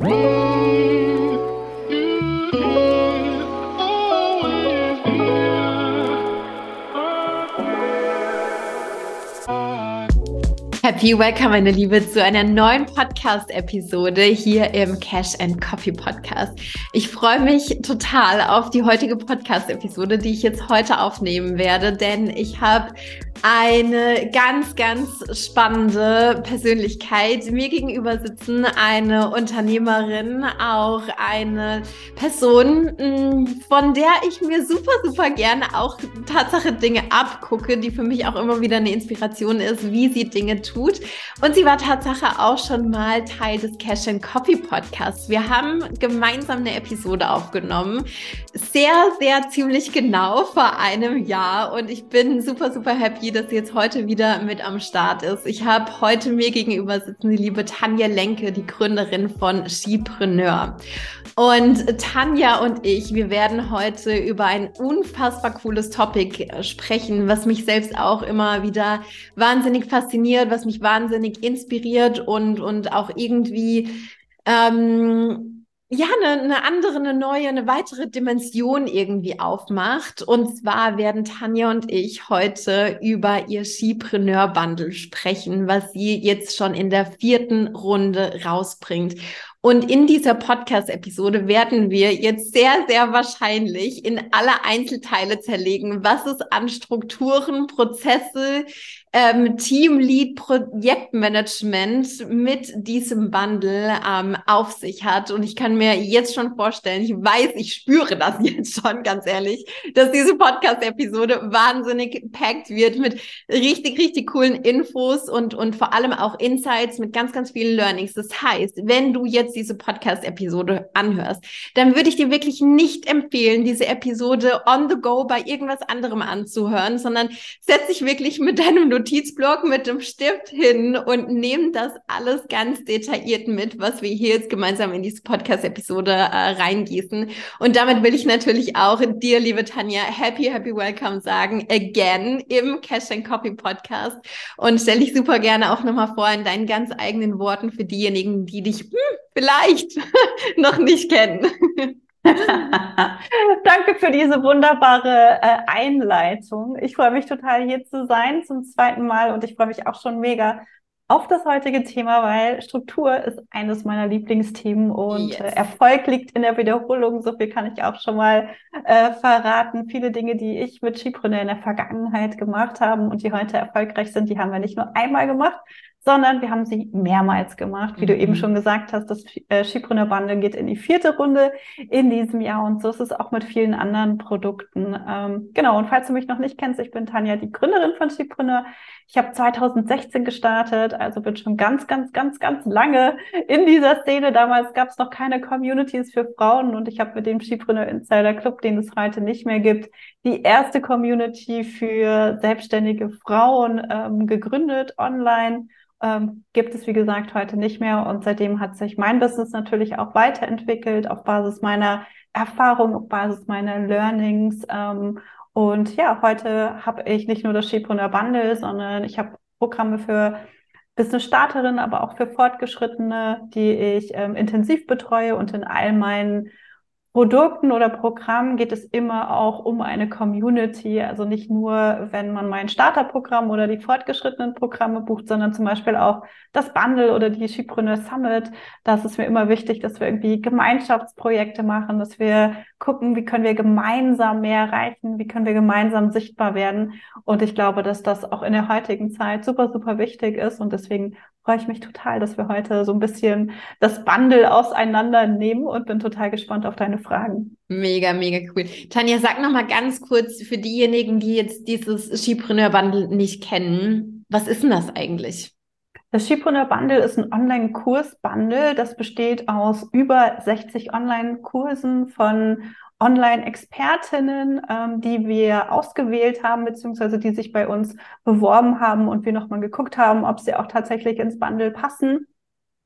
Happy Welcome, meine Liebe, zu einer neuen Podcast-Episode hier im Cash and Coffee Podcast. Ich freue mich total auf die heutige Podcast-Episode, die ich jetzt heute aufnehmen werde, denn ich habe eine ganz, ganz spannende Persönlichkeit mir gegenüber sitzen, eine Unternehmerin, auch eine Person, mm, von der ich mir super, super gerne auch Tatsache Dinge abgucke, die für mich auch immer wieder eine Inspiration ist, wie sie Dinge tut. Und sie war Tatsache auch schon mal Teil des Cash and Coffee Podcasts. Wir haben gemeinsam eine Episode aufgenommen, sehr, sehr ziemlich genau vor einem Jahr und ich bin super, super happy, dass sie jetzt heute wieder mit am Start ist. Ich habe heute mir gegenüber sitzen die liebe Tanja Lenke, die Gründerin von Skipreneur. Und Tanja und ich, wir werden heute über ein unfassbar cooles Topic äh, sprechen, was mich selbst auch immer wieder wahnsinnig fasziniert, was mich wahnsinnig inspiriert und, und auch irgendwie ähm, ja, eine, eine andere, eine neue, eine weitere Dimension irgendwie aufmacht. Und zwar werden Tanja und ich heute über ihr Skipreneur Bundle sprechen, was sie jetzt schon in der vierten Runde rausbringt. Und in dieser Podcast-Episode werden wir jetzt sehr, sehr wahrscheinlich in alle Einzelteile zerlegen, was es an Strukturen, Prozesse, ähm, Teamlead Projektmanagement mit diesem Bundle ähm, auf sich hat. Und ich kann mir jetzt schon vorstellen, ich weiß, ich spüre das jetzt schon, ganz ehrlich, dass diese Podcast-Episode wahnsinnig packt wird mit richtig, richtig coolen Infos und, und vor allem auch Insights mit ganz, ganz vielen Learnings. Das heißt, wenn du jetzt diese Podcast-Episode anhörst, dann würde ich dir wirklich nicht empfehlen, diese Episode on the go bei irgendwas anderem anzuhören, sondern setz dich wirklich mit deinem Notizblock mit dem Stift hin und nehmen das alles ganz detailliert mit, was wir hier jetzt gemeinsam in diese Podcast-Episode äh, reingießen. Und damit will ich natürlich auch dir, liebe Tanja, happy, happy welcome sagen, again im Cash and Copy Podcast. Und stelle dich super gerne auch nochmal vor in deinen ganz eigenen Worten für diejenigen, die dich hm, vielleicht noch nicht kennen. Danke für diese wunderbare äh, Einleitung. Ich freue mich total hier zu sein zum zweiten Mal und ich freue mich auch schon mega auf das heutige Thema, weil Struktur ist eines meiner Lieblingsthemen und yes. äh, Erfolg liegt in der Wiederholung. So viel kann ich auch schon mal äh, verraten. Viele Dinge, die ich mit Skipreneur in der Vergangenheit gemacht habe und die heute erfolgreich sind, die haben wir nicht nur einmal gemacht, sondern wir haben sie mehrmals gemacht. Wie mhm. du eben mhm. schon gesagt hast, das äh, Skipreneur Bundle geht in die vierte Runde in diesem Jahr und so ist es auch mit vielen anderen Produkten. Ähm, genau, und falls du mich noch nicht kennst, ich bin Tanja, die Gründerin von Skipreneur. Ich habe 2016 gestartet, also bin schon ganz, ganz, ganz, ganz lange in dieser Szene. Damals gab es noch keine Communities für Frauen und ich habe mit dem Skipreneur Insider Club, den es heute nicht mehr gibt, die erste Community für selbstständige Frauen ähm, gegründet online ähm, gibt es, wie gesagt, heute nicht mehr. Und seitdem hat sich mein Business natürlich auch weiterentwickelt auf Basis meiner Erfahrung, auf Basis meiner Learnings. Ähm, und ja, heute habe ich nicht nur das Skipreneur Bundle, sondern ich habe Programme für Business-Starterinnen, aber auch für Fortgeschrittene, die ich ähm, intensiv betreue und in all meinen Produkten oder Programmen geht es immer auch um eine Community. Also nicht nur, wenn man mein Starterprogramm oder die fortgeschrittenen Programme bucht, sondern zum Beispiel auch das Bundle oder die Skipreneur Summit. Das ist mir immer wichtig, dass wir irgendwie Gemeinschaftsprojekte machen, dass wir gucken, wie können wir gemeinsam mehr erreichen, wie können wir gemeinsam sichtbar werden. Und ich glaube, dass das auch in der heutigen Zeit super, super wichtig ist. Und deswegen freue ich mich total, dass wir heute so ein bisschen das Bundle auseinandernehmen und bin total gespannt auf deine Fragen. Mega, mega cool. Tanja, sag noch mal ganz kurz für diejenigen, die jetzt dieses Skipreneur Bundle nicht kennen, was ist denn das eigentlich? Das Skipreneur Bundle ist ein Online-Kurs-Bundle. Das besteht aus über 60 Online-Kursen von Online-Expertinnen, ähm, die wir ausgewählt haben, beziehungsweise die sich bei uns beworben haben und wir nochmal geguckt haben, ob sie auch tatsächlich ins Bundle passen.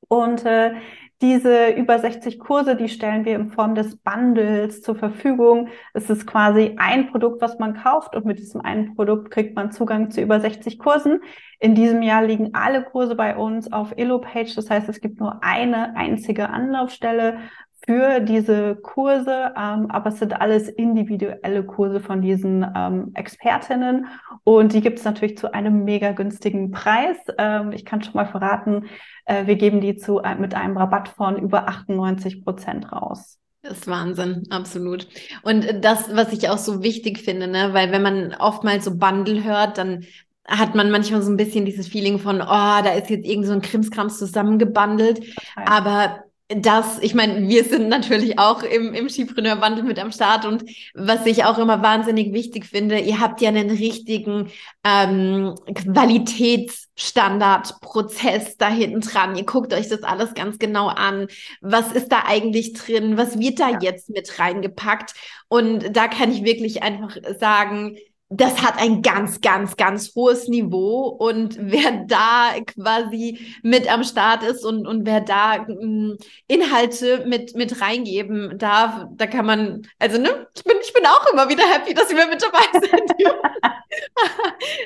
Und äh, diese über 60 Kurse, die stellen wir in Form des Bundles zur Verfügung. Es ist quasi ein Produkt, was man kauft und mit diesem einen Produkt kriegt man Zugang zu über 60 Kursen. In diesem Jahr liegen alle Kurse bei uns auf EloPage. Das heißt, es gibt nur eine einzige Anlaufstelle für diese Kurse, ähm, aber es sind alles individuelle Kurse von diesen ähm, Expertinnen und die gibt es natürlich zu einem mega günstigen Preis. Ähm, ich kann schon mal verraten, äh, wir geben die zu, äh, mit einem Rabatt von über 98 Prozent raus. Das ist Wahnsinn, absolut. Und das, was ich auch so wichtig finde, ne, weil wenn man oftmals so Bundle hört, dann hat man manchmal so ein bisschen dieses Feeling von, oh, da ist jetzt irgend so ein Krimskrams zusammengebundelt. Aber das, ich meine, wir sind natürlich auch im, im Skipreneur-Wandel mit am Start und was ich auch immer wahnsinnig wichtig finde, ihr habt ja einen richtigen ähm, Qualitätsstandardprozess da hinten dran. Ihr guckt euch das alles ganz genau an. Was ist da eigentlich drin? Was wird da ja. jetzt mit reingepackt? Und da kann ich wirklich einfach sagen, das hat ein ganz, ganz, ganz hohes Niveau. Und wer da quasi mit am Start ist und, und wer da ähm, Inhalte mit, mit reingeben darf, da kann man, also ne, ich bin, ich bin auch immer wieder happy, dass wir mit dabei sind.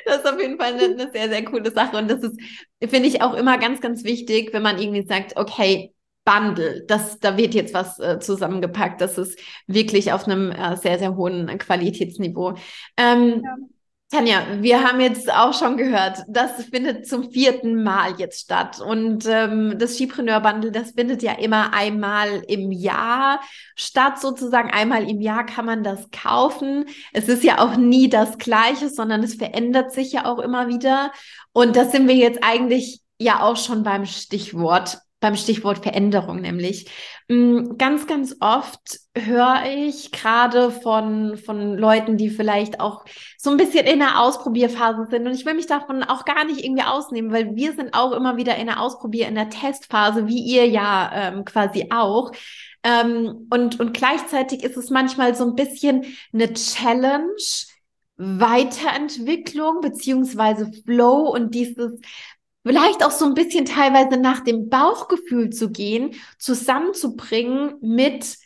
das ist auf jeden Fall eine, eine sehr, sehr coole Sache. Und das ist, finde ich, auch immer ganz, ganz wichtig, wenn man irgendwie sagt, okay, Bundle. Das, da wird jetzt was äh, zusammengepackt. Das ist wirklich auf einem äh, sehr, sehr hohen Qualitätsniveau. Ähm, ja. Tanja, wir haben jetzt auch schon gehört, das findet zum vierten Mal jetzt statt. Und ähm, das Skipreneur Bundle, das findet ja immer einmal im Jahr statt, sozusagen. Einmal im Jahr kann man das kaufen. Es ist ja auch nie das Gleiche, sondern es verändert sich ja auch immer wieder. Und das sind wir jetzt eigentlich ja auch schon beim Stichwort beim Stichwort Veränderung nämlich. Mm, ganz, ganz oft höre ich gerade von, von Leuten, die vielleicht auch so ein bisschen in der Ausprobierphase sind. Und ich will mich davon auch gar nicht irgendwie ausnehmen, weil wir sind auch immer wieder in der Ausprobier-, in der Testphase, wie ihr ja ähm, quasi auch. Ähm, und, und gleichzeitig ist es manchmal so ein bisschen eine Challenge, Weiterentwicklung beziehungsweise Flow und dieses vielleicht auch so ein bisschen teilweise nach dem Bauchgefühl zu gehen, zusammenzubringen mit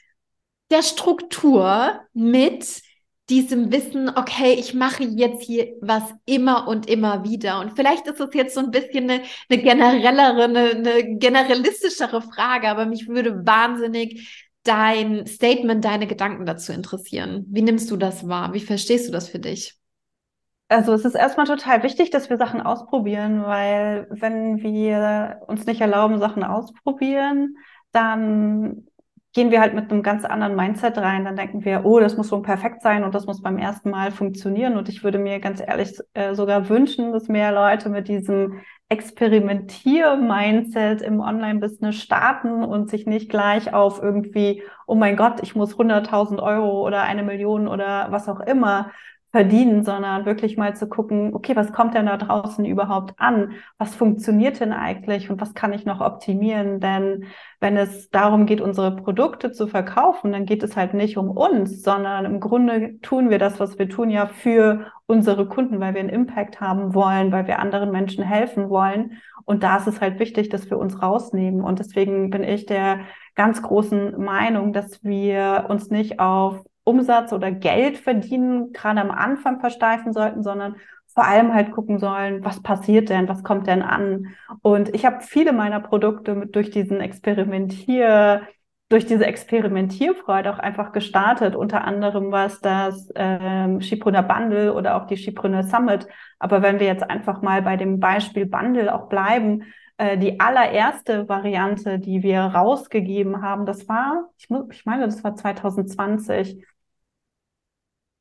der Struktur, mit diesem Wissen, okay, ich mache jetzt hier was immer und immer wieder. Und vielleicht ist es jetzt so ein bisschen eine, eine generellere, eine, eine generalistischere Frage, aber mich würde wahnsinnig dein Statement, deine Gedanken dazu interessieren. Wie nimmst du das wahr? Wie verstehst du das für dich? Also es ist erstmal total wichtig, dass wir Sachen ausprobieren, weil wenn wir uns nicht erlauben, Sachen ausprobieren, dann gehen wir halt mit einem ganz anderen Mindset rein. Dann denken wir, oh, das muss so perfekt sein und das muss beim ersten Mal funktionieren. Und ich würde mir ganz ehrlich äh, sogar wünschen, dass mehr Leute mit diesem Experimentier-Mindset im Online-Business starten und sich nicht gleich auf irgendwie, oh mein Gott, ich muss 100.000 Euro oder eine Million oder was auch immer verdienen, sondern wirklich mal zu gucken, okay, was kommt denn da draußen überhaupt an? Was funktioniert denn eigentlich und was kann ich noch optimieren? Denn wenn es darum geht, unsere Produkte zu verkaufen, dann geht es halt nicht um uns, sondern im Grunde tun wir das, was wir tun, ja für unsere Kunden, weil wir einen Impact haben wollen, weil wir anderen Menschen helfen wollen. Und da ist es halt wichtig, dass wir uns rausnehmen. Und deswegen bin ich der ganz großen Meinung, dass wir uns nicht auf Umsatz oder Geld verdienen gerade am Anfang versteifen sollten, sondern vor allem halt gucken sollen, was passiert denn, was kommt denn an. Und ich habe viele meiner Produkte mit, durch diesen Experimentier, durch diese Experimentierfreude auch einfach gestartet. Unter anderem war es das ähm, Schipreneur Bundle oder auch die Schipreneur Summit. Aber wenn wir jetzt einfach mal bei dem Beispiel Bundle auch bleiben, äh, die allererste Variante, die wir rausgegeben haben, das war, ich, muss, ich meine, das war 2020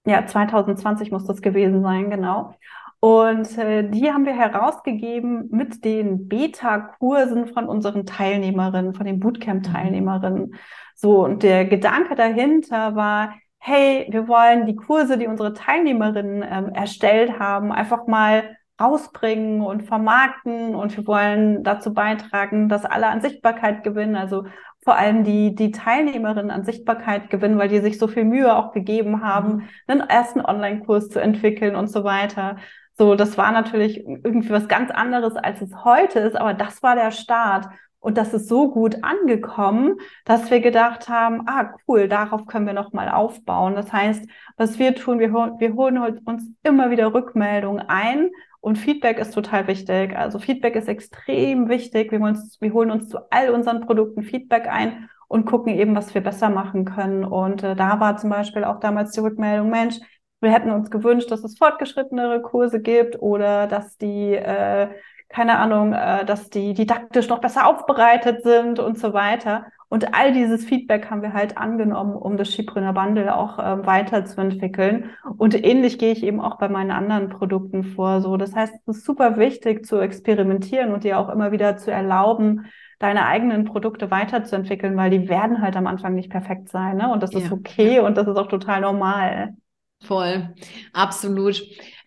ja, 2020 muss das gewesen sein, genau. Und äh, die haben wir herausgegeben mit den Beta-Kursen von unseren Teilnehmerinnen, von den Bootcamp-Teilnehmerinnen. So, und der Gedanke dahinter war, hey, wir wollen die Kurse, die unsere Teilnehmerinnen ähm, erstellt haben, einfach mal rausbringen und vermarkten und wir wollen dazu beitragen, dass alle an Sichtbarkeit gewinnen. Also vor allem die, die Teilnehmerinnen an Sichtbarkeit gewinnen, weil die sich so viel Mühe auch gegeben haben, mhm. einen ersten Online-Kurs zu entwickeln und so weiter. So, das war natürlich irgendwie was ganz anderes, als es heute ist, aber das war der Start. Und das ist so gut angekommen, dass wir gedacht haben, ah, cool, darauf können wir nochmal aufbauen. Das heißt, was wir tun, wir, wir holen uns immer wieder Rückmeldungen ein und Feedback ist total wichtig. Also Feedback ist extrem wichtig. Wir, uns, wir holen uns zu all unseren Produkten Feedback ein und gucken eben, was wir besser machen können. Und äh, da war zum Beispiel auch damals die Rückmeldung, Mensch, wir hätten uns gewünscht, dass es fortgeschrittenere Kurse gibt oder dass die äh, keine Ahnung, äh, dass die didaktisch noch besser aufbereitet sind und so weiter. Und all dieses Feedback haben wir halt angenommen, um das Schiebrunner Bundle auch äh, weiterzuentwickeln. Und ähnlich gehe ich eben auch bei meinen anderen Produkten vor. So, das heißt, es ist super wichtig zu experimentieren und dir auch immer wieder zu erlauben, deine eigenen Produkte weiterzuentwickeln, weil die werden halt am Anfang nicht perfekt sein. Ne? Und das ja. ist okay und das ist auch total normal. Voll, absolut.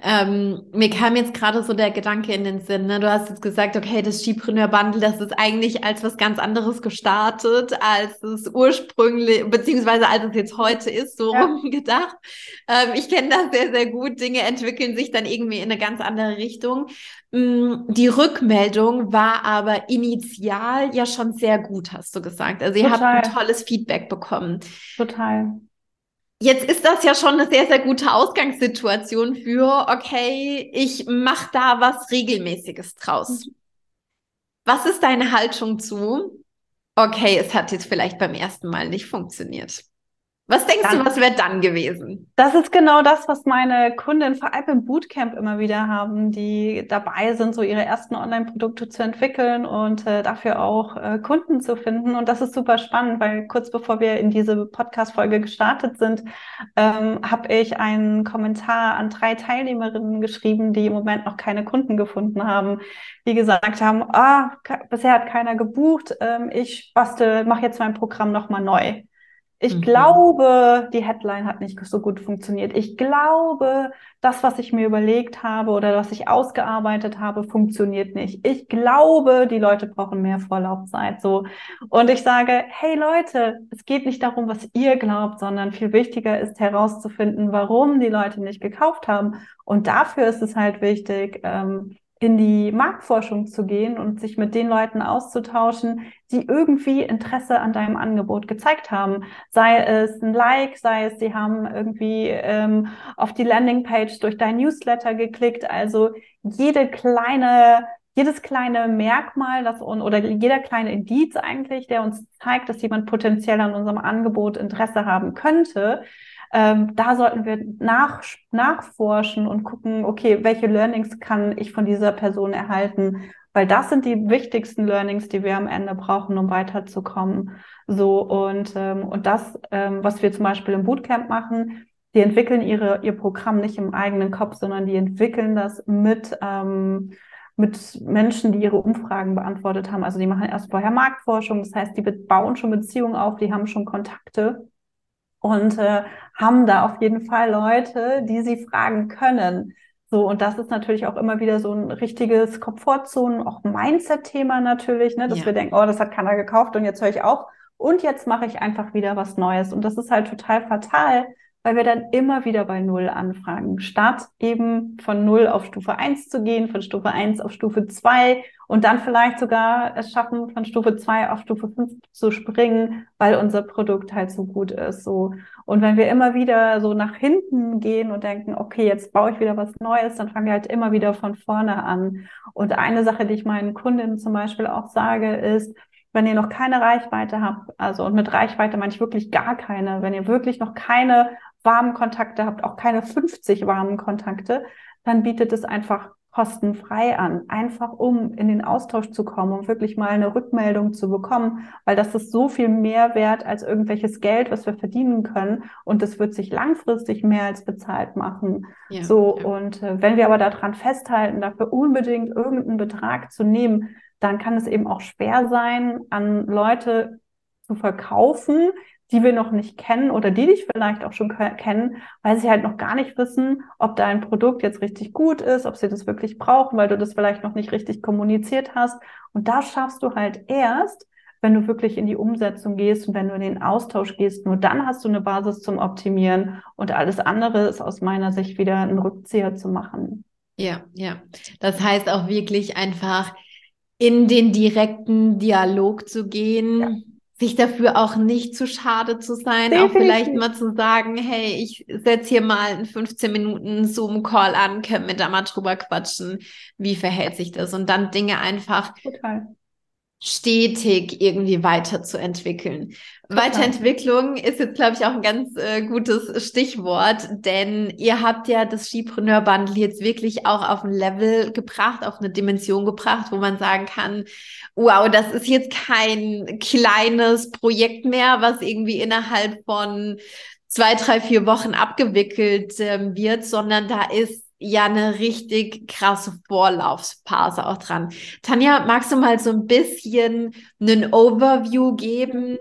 Ähm, mir kam jetzt gerade so der Gedanke in den Sinn, ne? du hast jetzt gesagt, okay, das Skipreneur Bundle, das ist eigentlich als was ganz anderes gestartet, als es ursprünglich, beziehungsweise als es jetzt heute ist, so ja. rumgedacht. Ähm, ich kenne das sehr, sehr gut. Dinge entwickeln sich dann irgendwie in eine ganz andere Richtung. Mm, die Rückmeldung war aber initial ja schon sehr gut, hast du gesagt. Also ihr Total. habt ein tolles Feedback bekommen. Total. Jetzt ist das ja schon eine sehr, sehr gute Ausgangssituation für, okay, ich mache da was Regelmäßiges draus. Was ist deine Haltung zu? Okay, es hat jetzt vielleicht beim ersten Mal nicht funktioniert. Was denkst dann, du, was wäre dann gewesen? Das ist genau das, was meine Kunden vor allem im Bootcamp immer wieder haben, die dabei sind, so ihre ersten Online-Produkte zu entwickeln und äh, dafür auch äh, Kunden zu finden. Und das ist super spannend, weil kurz bevor wir in diese Podcast-Folge gestartet sind, ähm, habe ich einen Kommentar an drei Teilnehmerinnen geschrieben, die im Moment noch keine Kunden gefunden haben, die gesagt haben, ah, bisher hat keiner gebucht, ähm, ich bastel, mache jetzt mein Programm nochmal neu. Ich mhm. glaube, die Headline hat nicht so gut funktioniert. Ich glaube, das, was ich mir überlegt habe oder was ich ausgearbeitet habe, funktioniert nicht. Ich glaube, die Leute brauchen mehr Vorlaufzeit, so. Und ich sage, hey Leute, es geht nicht darum, was ihr glaubt, sondern viel wichtiger ist herauszufinden, warum die Leute nicht gekauft haben. Und dafür ist es halt wichtig, ähm, in die Marktforschung zu gehen und sich mit den Leuten auszutauschen, die irgendwie Interesse an deinem Angebot gezeigt haben. Sei es ein Like, sei es, sie haben irgendwie ähm, auf die Landingpage durch dein Newsletter geklickt. Also jede kleine jedes kleine Merkmal, das oder jeder kleine Indiz eigentlich, der uns zeigt, dass jemand potenziell an unserem Angebot Interesse haben könnte, ähm, da sollten wir nach, nachforschen und gucken, okay, welche Learnings kann ich von dieser Person erhalten? Weil das sind die wichtigsten Learnings, die wir am Ende brauchen, um weiterzukommen. So und ähm, und das, ähm, was wir zum Beispiel im Bootcamp machen, die entwickeln ihre ihr Programm nicht im eigenen Kopf, sondern die entwickeln das mit ähm, mit Menschen, die ihre Umfragen beantwortet haben. Also die machen erst vorher Marktforschung, das heißt, die bauen schon Beziehungen auf, die haben schon Kontakte und äh, haben da auf jeden Fall Leute, die sie fragen können. So, und das ist natürlich auch immer wieder so ein richtiges Komfortzonen, auch Mindset-Thema natürlich, ne, dass ja. wir denken, oh, das hat keiner gekauft und jetzt höre ich auf und jetzt mache ich einfach wieder was Neues. Und das ist halt total fatal, weil wir dann immer wieder bei Null anfragen. Statt eben von Null auf Stufe 1 zu gehen, von Stufe 1 auf Stufe 2 und dann vielleicht sogar es schaffen, von Stufe 2 auf Stufe 5 zu springen, weil unser Produkt halt so gut ist. So. Und wenn wir immer wieder so nach hinten gehen und denken, okay, jetzt baue ich wieder was Neues, dann fangen wir halt immer wieder von vorne an. Und eine Sache, die ich meinen Kundinnen zum Beispiel auch sage, ist, wenn ihr noch keine Reichweite habt, also und mit Reichweite meine ich wirklich gar keine, wenn ihr wirklich noch keine warmen Kontakte habt, auch keine 50 warmen Kontakte, dann bietet es einfach kostenfrei an, einfach um in den Austausch zu kommen, um wirklich mal eine Rückmeldung zu bekommen, weil das ist so viel mehr wert als irgendwelches Geld, was wir verdienen können und das wird sich langfristig mehr als bezahlt machen. Ja, so ja. und äh, wenn wir aber daran festhalten, dafür unbedingt irgendeinen Betrag zu nehmen, dann kann es eben auch schwer sein, an Leute zu verkaufen, die wir noch nicht kennen oder die dich vielleicht auch schon kennen, weil sie halt noch gar nicht wissen, ob dein Produkt jetzt richtig gut ist, ob sie das wirklich brauchen, weil du das vielleicht noch nicht richtig kommuniziert hast. Und da schaffst du halt erst, wenn du wirklich in die Umsetzung gehst und wenn du in den Austausch gehst, nur dann hast du eine Basis zum Optimieren und alles andere ist aus meiner Sicht wieder ein Rückzieher zu machen. Ja, ja. Das heißt auch wirklich einfach in den direkten Dialog zu gehen. Ja sich dafür auch nicht zu schade zu sein, Definitiv. auch vielleicht mal zu sagen, hey, ich setze hier mal einen 15 Minuten Zoom-Call an, können wir da mal drüber quatschen, wie verhält sich das und dann Dinge einfach Total stetig irgendwie weiterzuentwickeln. Total. Weiterentwicklung ist jetzt, glaube ich, auch ein ganz äh, gutes Stichwort, denn ihr habt ja das Skipreneur Bundle jetzt wirklich auch auf ein Level gebracht, auf eine Dimension gebracht, wo man sagen kann, wow, das ist jetzt kein kleines Projekt mehr, was irgendwie innerhalb von zwei, drei, vier Wochen abgewickelt äh, wird, sondern da ist ja eine richtig krasse Vorlaufphase auch dran. Tanja, magst du mal so ein bisschen einen Overview geben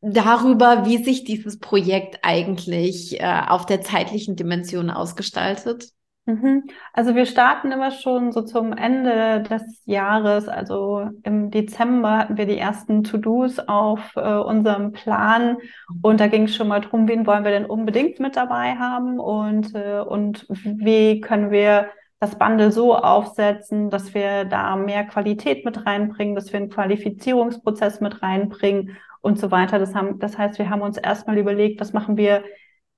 darüber, wie sich dieses Projekt eigentlich äh, auf der zeitlichen Dimension ausgestaltet? Mhm. Also wir starten immer schon so zum Ende des Jahres. Also im Dezember hatten wir die ersten To-Dos auf äh, unserem Plan und da ging es schon mal drum, wen wollen wir denn unbedingt mit dabei haben und, äh, und wie können wir das Bundle so aufsetzen, dass wir da mehr Qualität mit reinbringen, dass wir einen Qualifizierungsprozess mit reinbringen und so weiter. Das, haben, das heißt, wir haben uns erstmal überlegt, was machen wir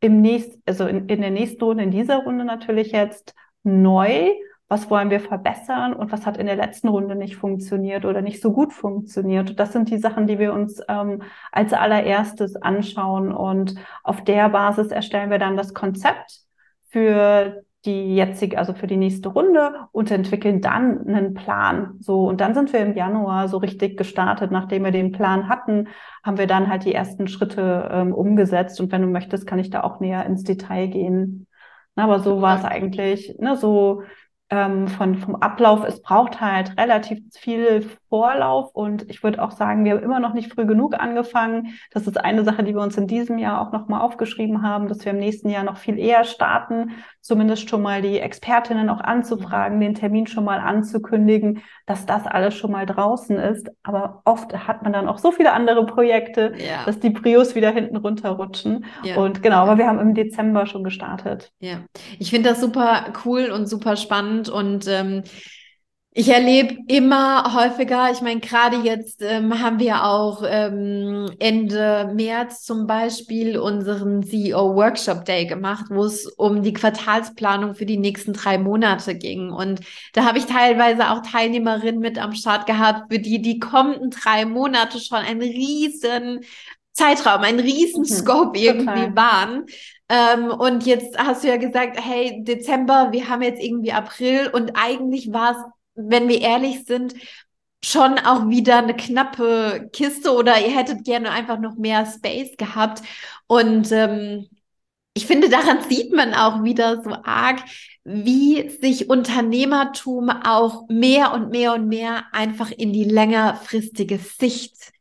im nächsten, also in, in der nächsten Runde, in dieser Runde natürlich jetzt neu. Was wollen wir verbessern und was hat in der letzten Runde nicht funktioniert oder nicht so gut funktioniert? Das sind die Sachen, die wir uns ähm, als allererstes anschauen und auf der Basis erstellen wir dann das Konzept für die jetzige, also für die nächste Runde und entwickeln dann einen Plan. So, und dann sind wir im Januar so richtig gestartet. Nachdem wir den Plan hatten, haben wir dann halt die ersten Schritte ähm, umgesetzt. Und wenn du möchtest, kann ich da auch näher ins Detail gehen. Na, aber so war es eigentlich, ne, so ähm, von, vom Ablauf, es braucht halt relativ viel Vorlauf und ich würde auch sagen, wir haben immer noch nicht früh genug angefangen. Das ist eine Sache, die wir uns in diesem Jahr auch nochmal aufgeschrieben haben, dass wir im nächsten Jahr noch viel eher starten, zumindest schon mal die Expertinnen auch anzufragen, den Termin schon mal anzukündigen, dass das alles schon mal draußen ist. Aber oft hat man dann auch so viele andere Projekte, ja. dass die Prios wieder hinten runterrutschen. Ja. Und genau, aber wir haben im Dezember schon gestartet. Ja, ich finde das super cool und super spannend und ähm, ich erlebe immer häufiger, ich meine, gerade jetzt ähm, haben wir auch ähm, Ende März zum Beispiel unseren CEO Workshop Day gemacht, wo es um die Quartalsplanung für die nächsten drei Monate ging. Und da habe ich teilweise auch Teilnehmerinnen mit am Start gehabt, für die die kommenden drei Monate schon ein riesen Zeitraum, ein riesen mhm, irgendwie waren. Ähm, und jetzt hast du ja gesagt, hey, Dezember, wir haben jetzt irgendwie April und eigentlich war es wenn wir ehrlich sind, schon auch wieder eine knappe Kiste oder ihr hättet gerne einfach noch mehr Space gehabt. Und ähm, ich finde, daran sieht man auch wieder so arg, wie sich Unternehmertum auch mehr und mehr und mehr einfach in die längerfristige Sicht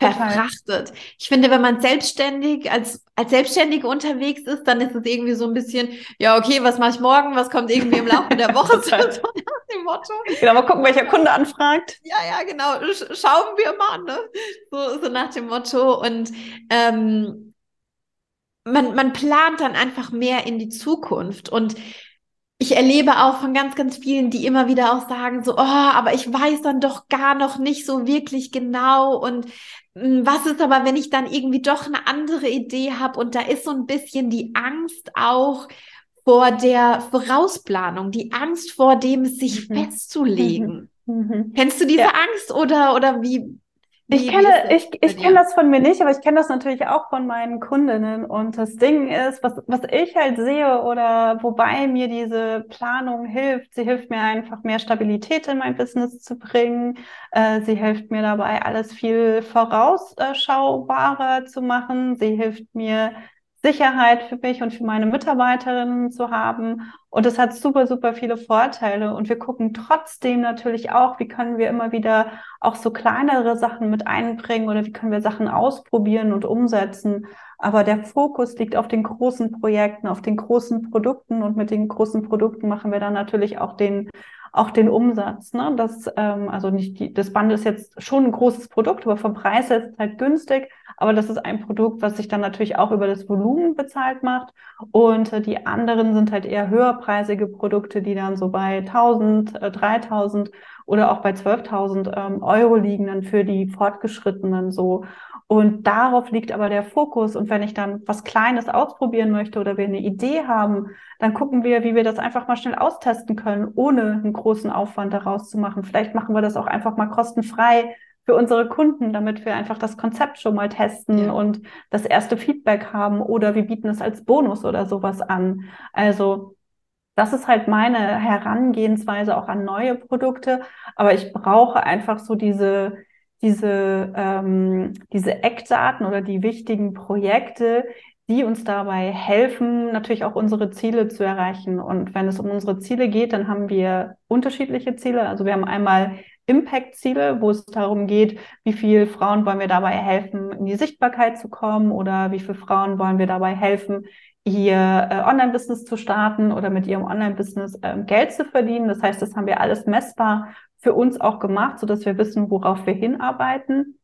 verfrachtet. Ich finde, wenn man selbstständig als als Selbstständige unterwegs ist, dann ist es irgendwie so ein bisschen, ja okay, was mache ich morgen, was kommt irgendwie im Laufe der Woche so, so nach dem Motto. Genau, mal gucken, welcher Kunde anfragt. Ja, ja, genau, schauen wir mal, ne? So, so nach dem Motto und ähm, man, man plant dann einfach mehr in die Zukunft und ich erlebe auch von ganz, ganz vielen, die immer wieder auch sagen, so, oh, aber ich weiß dann doch gar noch nicht so wirklich genau und hm, was ist aber, wenn ich dann irgendwie doch eine andere Idee habe und da ist so ein bisschen die Angst auch vor der Vorausplanung, die Angst vor dem, sich mhm. festzulegen. Mhm. mhm. Kennst du diese ja. Angst oder, oder wie, ich kenne, ich, ich kenne das von mir nicht, aber ich kenne das natürlich auch von meinen Kundinnen. Und das Ding ist, was, was ich halt sehe oder wobei mir diese Planung hilft, sie hilft mir einfach mehr Stabilität in mein Business zu bringen. Äh, sie hilft mir dabei, alles viel vorausschaubarer zu machen. Sie hilft mir, Sicherheit für mich und für meine Mitarbeiterinnen zu haben. Und es hat super, super viele Vorteile. Und wir gucken trotzdem natürlich auch, wie können wir immer wieder auch so kleinere Sachen mit einbringen oder wie können wir Sachen ausprobieren und umsetzen. Aber der Fokus liegt auf den großen Projekten, auf den großen Produkten. Und mit den großen Produkten machen wir dann natürlich auch den auch den Umsatz. Ne? Das, ähm, also nicht die, das Band ist jetzt schon ein großes Produkt, aber vom Preis her ist es halt günstig. Aber das ist ein Produkt, was sich dann natürlich auch über das Volumen bezahlt macht. Und äh, die anderen sind halt eher höherpreisige Produkte, die dann so bei 1000, äh, 3000 oder auch bei 12.000 ähm, Euro liegen dann für die Fortgeschrittenen so. Und darauf liegt aber der Fokus. Und wenn ich dann was Kleines ausprobieren möchte oder wir eine Idee haben, dann gucken wir, wie wir das einfach mal schnell austesten können, ohne einen großen Aufwand daraus zu machen. Vielleicht machen wir das auch einfach mal kostenfrei für unsere Kunden, damit wir einfach das Konzept schon mal testen ja. und das erste Feedback haben oder wir bieten es als Bonus oder sowas an. Also das ist halt meine Herangehensweise auch an neue Produkte. Aber ich brauche einfach so diese diese, ähm, diese Eckdaten oder die wichtigen Projekte, die uns dabei helfen, natürlich auch unsere Ziele zu erreichen. Und wenn es um unsere Ziele geht, dann haben wir unterschiedliche Ziele. Also wir haben einmal Impact-Ziele, wo es darum geht, wie viele Frauen wollen wir dabei helfen, in die Sichtbarkeit zu kommen oder wie viele Frauen wollen wir dabei helfen, ihr äh, Online-Business zu starten oder mit ihrem Online-Business äh, Geld zu verdienen. Das heißt, das haben wir alles messbar für uns auch gemacht, so dass wir wissen, worauf wir hinarbeiten.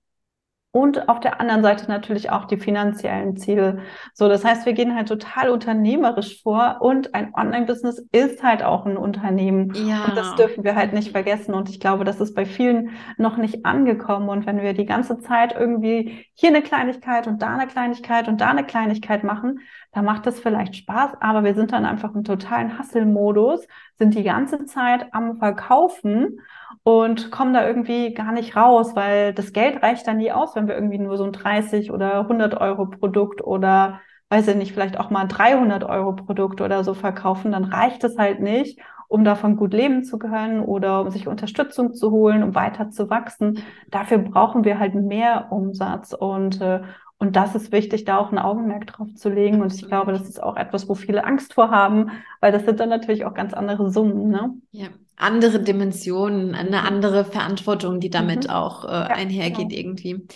Und auf der anderen Seite natürlich auch die finanziellen Ziele. So, das heißt, wir gehen halt total unternehmerisch vor und ein Online-Business ist halt auch ein Unternehmen. Ja. Und das dürfen wir halt nicht vergessen. Und ich glaube, das ist bei vielen noch nicht angekommen. Und wenn wir die ganze Zeit irgendwie hier eine Kleinigkeit und da eine Kleinigkeit und da eine Kleinigkeit machen, dann macht das vielleicht Spaß, aber wir sind dann einfach im totalen Hustle-Modus, sind die ganze Zeit am Verkaufen und kommen da irgendwie gar nicht raus, weil das Geld reicht dann nie aus, wenn wir irgendwie nur so ein 30 oder 100 Euro Produkt oder weiß ich nicht, vielleicht auch mal 300 Euro Produkt oder so verkaufen, dann reicht es halt nicht, um davon gut leben zu können oder um sich Unterstützung zu holen, um weiter zu wachsen. Dafür brauchen wir halt mehr Umsatz und äh, und das ist wichtig, da auch ein Augenmerk drauf zu legen. Und ich glaube, das ist auch etwas, wo viele Angst vor haben, weil das sind dann natürlich auch ganz andere Summen. Ne? Ja, andere Dimensionen, eine mhm. andere Verantwortung, die damit mhm. auch äh, ja, einhergeht genau. irgendwie.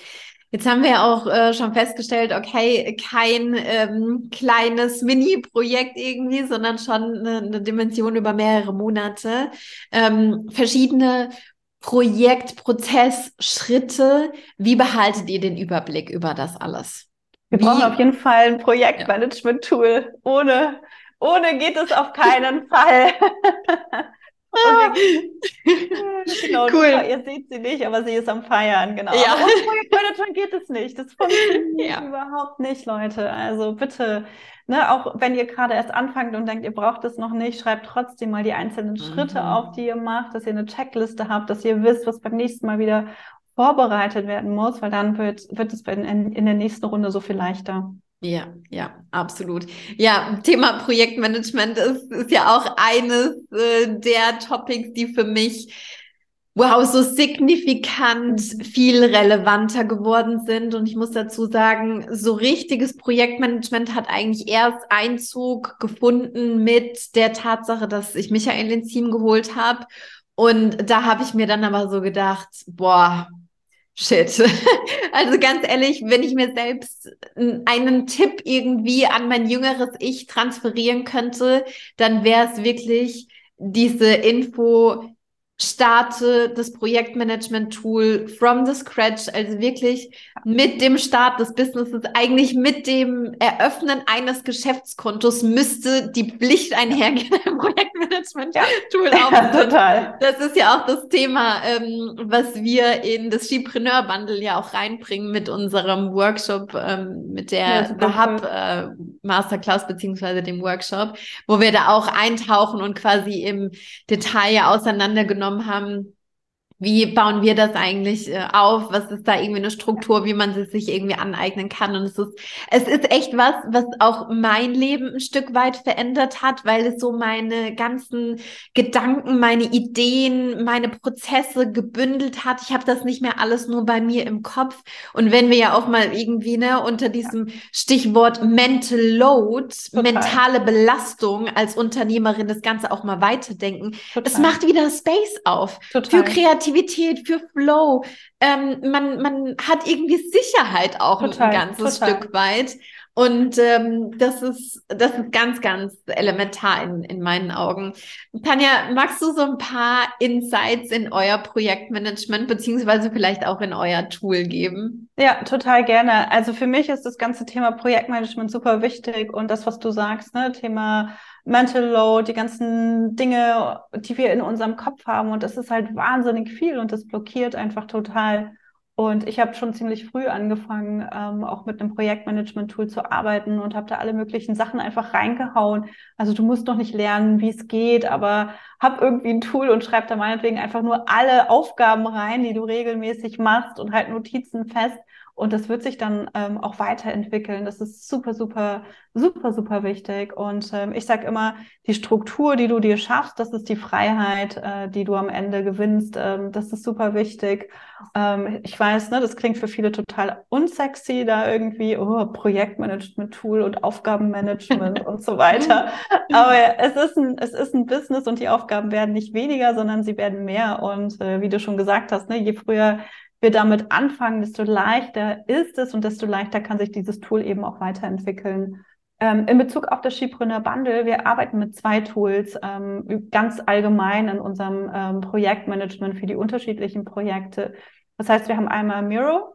Jetzt haben wir auch äh, schon festgestellt, okay, kein ähm, kleines Mini-Projekt irgendwie, sondern schon eine, eine, Dimension über mehrere Monate. Ähm, verschiedene Projekt, Prozess, Schritte. Wie behaltet ihr den Überblick über das alles? Wir Wie? brauchen auf jeden Fall ein Projektmanagement-Tool. Ohne, ohne geht es auf keinen Fall. genau, cool. Ihr seht sie nicht, aber sie ist am Feiern, genau. Ja. Aber ohne Projektmanagement geht es nicht. Das funktioniert ja. überhaupt nicht, Leute. Also bitte, ne, auch wenn ihr gerade erst anfangt und denkt, ihr braucht es noch nicht, schreibt trotzdem mal die einzelnen mhm. Schritte auf, die ihr macht, dass ihr eine Checkliste habt, dass ihr wisst, was beim nächsten Mal wieder vorbereitet werden muss, weil dann wird, wird es in, in der nächsten Runde so viel leichter. Ja, ja, absolut. Ja, Thema Projektmanagement ist, ist ja auch eines äh, der Topics, die für mich wow, so signifikant viel relevanter geworden sind. Und ich muss dazu sagen, so richtiges Projektmanagement hat eigentlich erst Einzug gefunden mit der Tatsache, dass ich Michael ins Team geholt habe. Und da habe ich mir dann aber so gedacht, boah, Shit. Also ganz ehrlich, wenn ich mir selbst einen Tipp irgendwie an mein jüngeres Ich transferieren könnte, dann wäre es wirklich diese Info, starte das Projektmanagement-Tool from the scratch, also wirklich mit dem Start des Businesses, eigentlich mit dem Eröffnen eines Geschäftskontos müsste die Pflicht einhergehen, ein Projektmanagement-Tool ja. ja, total. Das ist ja auch das Thema, ähm, was wir in das Skipreneur Bundle ja auch reinbringen mit unserem Workshop, ähm, mit der ja, Hub äh, Masterclass beziehungsweise dem Workshop, wo wir da auch eintauchen und quasi im Detail auseinandergenommen genommen haben, wie bauen wir das eigentlich äh, auf? Was ist da irgendwie eine Struktur, wie man sie sich irgendwie aneignen kann? Und es ist, es ist echt was, was auch mein Leben ein Stück weit verändert hat, weil es so meine ganzen Gedanken, meine Ideen, meine Prozesse gebündelt hat. Ich habe das nicht mehr alles nur bei mir im Kopf. Und wenn wir ja auch mal irgendwie ne, unter diesem Stichwort Mental Load, Total. mentale Belastung als Unternehmerin das Ganze auch mal weiterdenken, Total. es macht wieder Space auf Total. für Kreativität Kreativität, für Flow. Ähm, man, man hat irgendwie Sicherheit auch total, ein ganzes total. Stück weit. Und ähm, das ist das ist ganz ganz elementar in, in meinen Augen. Tanja, magst du so ein paar Insights in euer Projektmanagement beziehungsweise vielleicht auch in euer Tool geben? Ja, total gerne. Also für mich ist das ganze Thema Projektmanagement super wichtig und das, was du sagst, ne, Thema Mental Load, die ganzen Dinge, die wir in unserem Kopf haben und das ist halt wahnsinnig viel und das blockiert einfach total. Und ich habe schon ziemlich früh angefangen, ähm, auch mit einem Projektmanagement-Tool zu arbeiten und habe da alle möglichen Sachen einfach reingehauen. Also du musst noch nicht lernen, wie es geht, aber hab irgendwie ein Tool und schreib da meinetwegen einfach nur alle Aufgaben rein, die du regelmäßig machst und halt Notizen fest. Und das wird sich dann ähm, auch weiterentwickeln. Das ist super, super, super, super wichtig. Und ähm, ich sage immer, die Struktur, die du dir schaffst, das ist die Freiheit, äh, die du am Ende gewinnst. Ähm, das ist super wichtig. Ähm, ich weiß, ne, das klingt für viele total unsexy, da irgendwie oh, Projektmanagement-Tool und Aufgabenmanagement und so weiter. Aber es ist, ein, es ist ein Business und die Aufgaben werden nicht weniger, sondern sie werden mehr. Und äh, wie du schon gesagt hast, ne, je früher wir damit anfangen, desto leichter ist es und desto leichter kann sich dieses Tool eben auch weiterentwickeln. Ähm, in Bezug auf das Skipreneur Bundle, wir arbeiten mit zwei Tools ähm, ganz allgemein in unserem ähm, Projektmanagement für die unterschiedlichen Projekte. Das heißt, wir haben einmal Miro,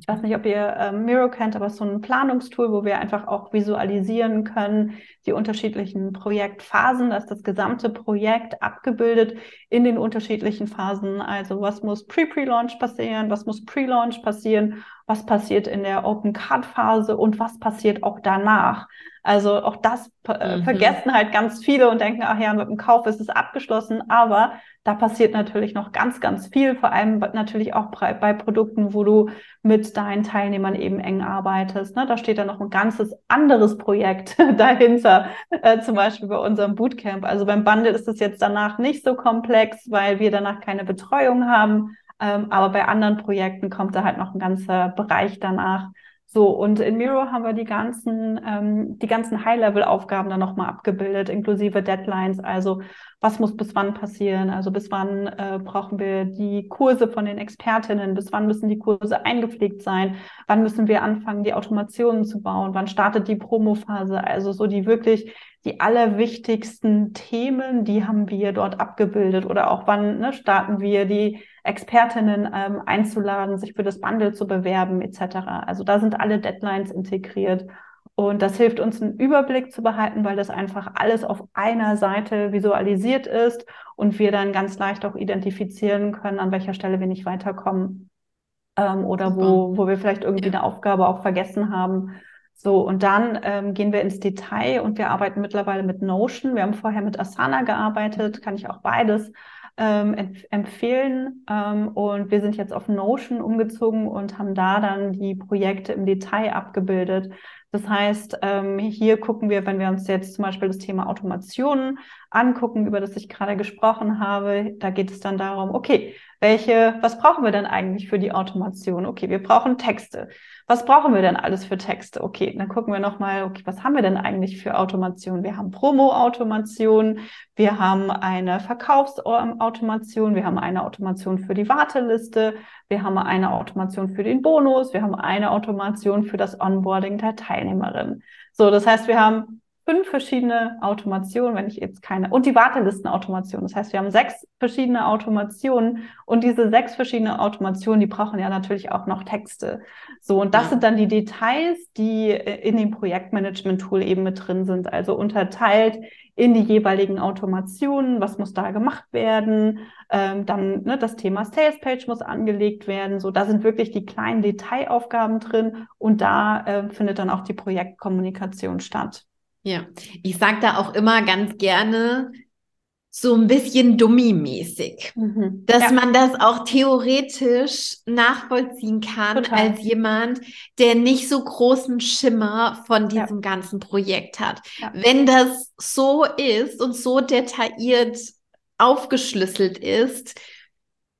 ich weiß nicht, ob ihr ähm, Miro kennt, aber es ist so ein Planungstool, wo wir einfach auch visualisieren können, die unterschiedlichen Projektphasen. Da ist das gesamte Projekt abgebildet in den unterschiedlichen Phasen. Also was muss Pre-Pre-Launch passieren, was muss Pre-Launch passieren, was passiert in der Open Card Phase und was passiert auch danach. Also auch das äh, mhm. vergessen halt ganz viele und denken, ach ja, mit dem Kauf ist es abgeschlossen. Aber da passiert natürlich noch ganz, ganz viel, vor allem natürlich auch bei, bei Produkten, wo du mit deinen Teilnehmern eben eng arbeitest. Ne? Da steht dann noch ein ganzes anderes Projekt dahinter, äh, zum Beispiel bei unserem Bootcamp. Also beim Bundle ist es jetzt danach nicht so komplex, weil wir danach keine Betreuung haben. Ähm, aber bei anderen Projekten kommt da halt noch ein ganzer Bereich danach. So, und in Miro haben wir die ganzen, ähm, die ganzen High-Level-Aufgaben dann nochmal abgebildet, inklusive Deadlines. Also, was muss bis wann passieren? Also, bis wann äh, brauchen wir die Kurse von den Expertinnen? Bis wann müssen die Kurse eingepflegt sein? Wann müssen wir anfangen, die Automationen zu bauen? Wann startet die Promophase? Also, so die wirklich die allerwichtigsten Themen, die haben wir dort abgebildet oder auch wann ne, starten wir die Expertinnen ähm, einzuladen, sich für das Bundle zu bewerben etc. Also da sind alle Deadlines integriert und das hilft uns einen Überblick zu behalten, weil das einfach alles auf einer Seite visualisiert ist und wir dann ganz leicht auch identifizieren können, an welcher Stelle wir nicht weiterkommen ähm, oder wo, wo wir vielleicht irgendwie ja. eine Aufgabe auch vergessen haben. So, und dann ähm, gehen wir ins Detail und wir arbeiten mittlerweile mit Notion. Wir haben vorher mit Asana gearbeitet, kann ich auch beides ähm, empf empfehlen. Ähm, und wir sind jetzt auf Notion umgezogen und haben da dann die Projekte im Detail abgebildet. Das heißt, ähm, hier gucken wir, wenn wir uns jetzt zum Beispiel das Thema Automation angucken, über das ich gerade gesprochen habe, da geht es dann darum, okay, welche, was brauchen wir denn eigentlich für die Automation? Okay, wir brauchen Texte. Was brauchen wir denn alles für Texte? Okay, dann gucken wir nochmal, okay, was haben wir denn eigentlich für Automation? Wir haben Promo-Automation, wir haben eine Verkaufsautomation, wir haben eine Automation für die Warteliste, wir haben eine Automation für den Bonus, wir haben eine Automation für das Onboarding der Teilnehmerin. So, das heißt, wir haben fünf verschiedene Automationen, wenn ich jetzt keine, und die Wartelistenautomation. Das heißt, wir haben sechs verschiedene Automationen und diese sechs verschiedene Automationen, die brauchen ja natürlich auch noch Texte. So, und das ja. sind dann die Details, die in dem Projektmanagement-Tool eben mit drin sind, also unterteilt in die jeweiligen Automationen, was muss da gemacht werden, ähm, dann ne, das Thema Salespage muss angelegt werden, so da sind wirklich die kleinen Detailaufgaben drin und da äh, findet dann auch die Projektkommunikation statt. Ja, ich sage da auch immer ganz gerne, so ein bisschen Dummy-mäßig, mhm. dass ja. man das auch theoretisch nachvollziehen kann Total. als jemand, der nicht so großen Schimmer von diesem ja. ganzen Projekt hat. Ja. Wenn das so ist und so detailliert aufgeschlüsselt ist,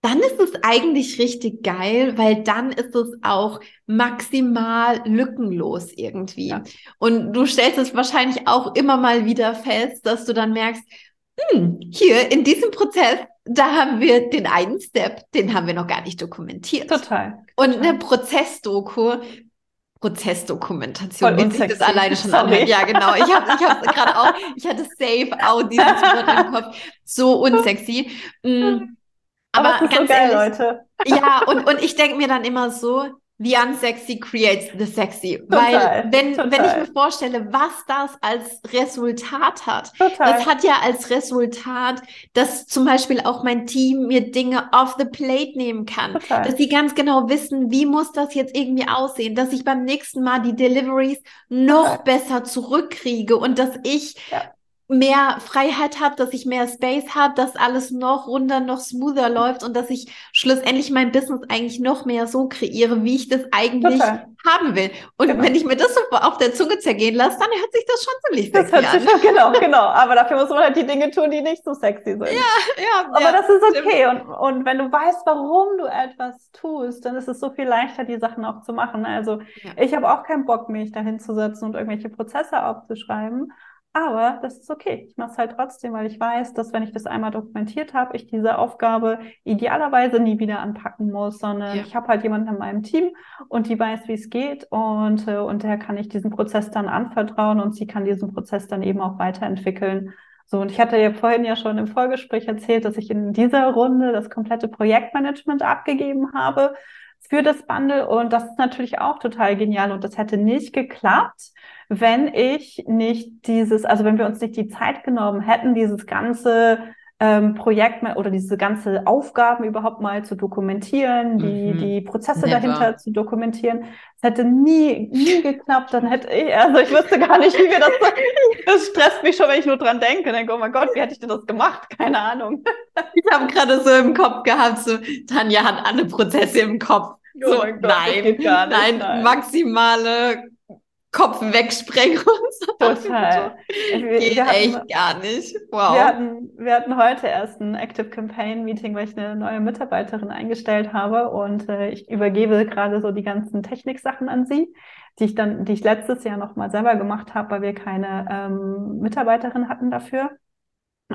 dann ist es eigentlich richtig geil, weil dann ist es auch maximal lückenlos irgendwie. Ja. Und du stellst es wahrscheinlich auch immer mal wieder fest, dass du dann merkst, hm, hier in diesem Prozess, da haben wir den einen Step, den haben wir noch gar nicht dokumentiert. Total. Und eine Prozessdoku Prozessdokumentation, wie sich das alleine schon anhört. Ja, genau. Ich habe ich hab gerade auch, ich hatte safe auch dieses Wort im Kopf. So unsexy. Mhm. Aber, Aber ganz so geil, ehrlich, Leute. Ja, und, und ich denke mir dann immer so, The unsexy creates the sexy. Total, Weil wenn, total. wenn ich mir vorstelle, was das als Resultat hat, total. das hat ja als Resultat, dass zum Beispiel auch mein Team mir Dinge off the plate nehmen kann. Total. Dass sie ganz genau wissen, wie muss das jetzt irgendwie aussehen, dass ich beim nächsten Mal die Deliveries noch besser zurückkriege und dass ich ja mehr Freiheit habe, dass ich mehr Space habe, dass alles noch runder, noch smoother läuft und dass ich schlussendlich mein Business eigentlich noch mehr so kreiere, wie ich das eigentlich Total. haben will. Und genau. wenn ich mir das so auf der Zunge zergehen lasse, dann hört sich das schon ziemlich sexy das hört sich an. Schon, genau, genau. Aber dafür muss man halt die Dinge tun, die nicht so sexy sind. Ja, ja. Aber ja, das ist okay. Und, und wenn du weißt, warum du etwas tust, dann ist es so viel leichter, die Sachen auch zu machen. Also ja. ich habe auch keinen Bock, mich dahin zu setzen und irgendwelche Prozesse aufzuschreiben. Aber das ist okay. Ich mache es halt trotzdem, weil ich weiß, dass wenn ich das einmal dokumentiert habe, ich diese Aufgabe idealerweise nie wieder anpacken muss, sondern ja. ich habe halt jemanden in meinem Team und die weiß, wie es geht und, äh, und der kann ich diesen Prozess dann anvertrauen und sie kann diesen Prozess dann eben auch weiterentwickeln. So, und ich hatte ja vorhin ja schon im Vorgespräch erzählt, dass ich in dieser Runde das komplette Projektmanagement abgegeben habe für das Bundle und das ist natürlich auch total genial und das hätte nicht geklappt, wenn ich nicht dieses, also wenn wir uns nicht die Zeit genommen hätten, dieses ganze ähm, Projekt oder diese ganze Aufgaben überhaupt mal zu dokumentieren, die, mhm. die Prozesse Never. dahinter zu dokumentieren. Es hätte nie, nie geklappt, dann hätte ich, also ich wüsste gar nicht, wie wir das, das stresst mich schon, wenn ich nur dran denke. Denke, oh mein Gott, wie hätte ich denn das gemacht? Keine Ahnung. Ich habe gerade so im Kopf gehabt, so, Tanja hat alle Prozesse im Kopf. Oh so, Gott, nein, nein, nein, maximale Kopf wegsprengen und so. Total. Wir, Geht wir hatten, echt gar nicht. Wow. Wir hatten, wir hatten heute erst ein Active Campaign Meeting, weil ich eine neue Mitarbeiterin eingestellt habe und äh, ich übergebe gerade so die ganzen Techniksachen an sie, die ich dann, die ich letztes Jahr noch mal selber gemacht habe, weil wir keine ähm, Mitarbeiterin hatten dafür.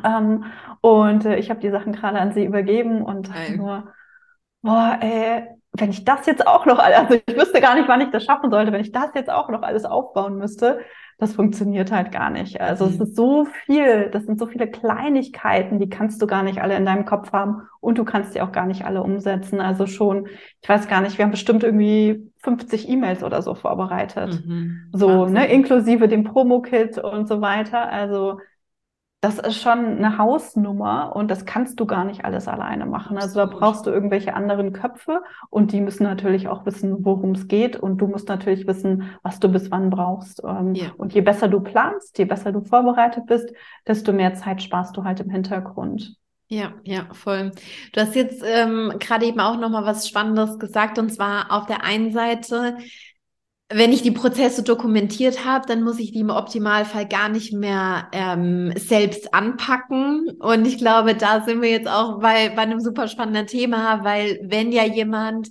Ähm, und äh, ich habe die Sachen gerade an sie übergeben und nur, boah, ey, wenn ich das jetzt auch noch, also ich wüsste gar nicht, wann ich das schaffen sollte, wenn ich das jetzt auch noch alles aufbauen müsste, das funktioniert halt gar nicht. Also mhm. es ist so viel, das sind so viele Kleinigkeiten, die kannst du gar nicht alle in deinem Kopf haben und du kannst die auch gar nicht alle umsetzen. Also schon, ich weiß gar nicht, wir haben bestimmt irgendwie 50 E-Mails oder so vorbereitet. Mhm. So, ne, Wahnsinn. ne, inklusive dem Promo-Kit und so weiter. Also das ist schon eine Hausnummer und das kannst du gar nicht alles alleine machen. Also da brauchst du irgendwelche anderen Köpfe und die müssen natürlich auch wissen, worum es geht und du musst natürlich wissen, was du bis wann brauchst. Ähm, ja. Und je besser du planst, je besser du vorbereitet bist, desto mehr Zeit sparst du halt im Hintergrund. Ja, ja, voll. Du hast jetzt ähm, gerade eben auch noch mal was Spannendes gesagt und zwar auf der einen Seite wenn ich die Prozesse dokumentiert habe, dann muss ich die im Optimalfall gar nicht mehr ähm, selbst anpacken. Und ich glaube, da sind wir jetzt auch bei, bei einem super spannenden Thema, weil wenn ja jemand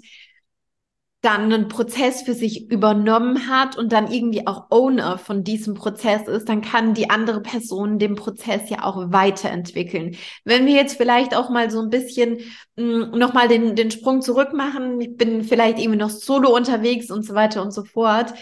dann einen Prozess für sich übernommen hat und dann irgendwie auch Owner von diesem Prozess ist, dann kann die andere Person den Prozess ja auch weiterentwickeln. Wenn wir jetzt vielleicht auch mal so ein bisschen hm, nochmal den, den Sprung zurück machen, ich bin vielleicht irgendwie noch solo unterwegs und so weiter und so fort,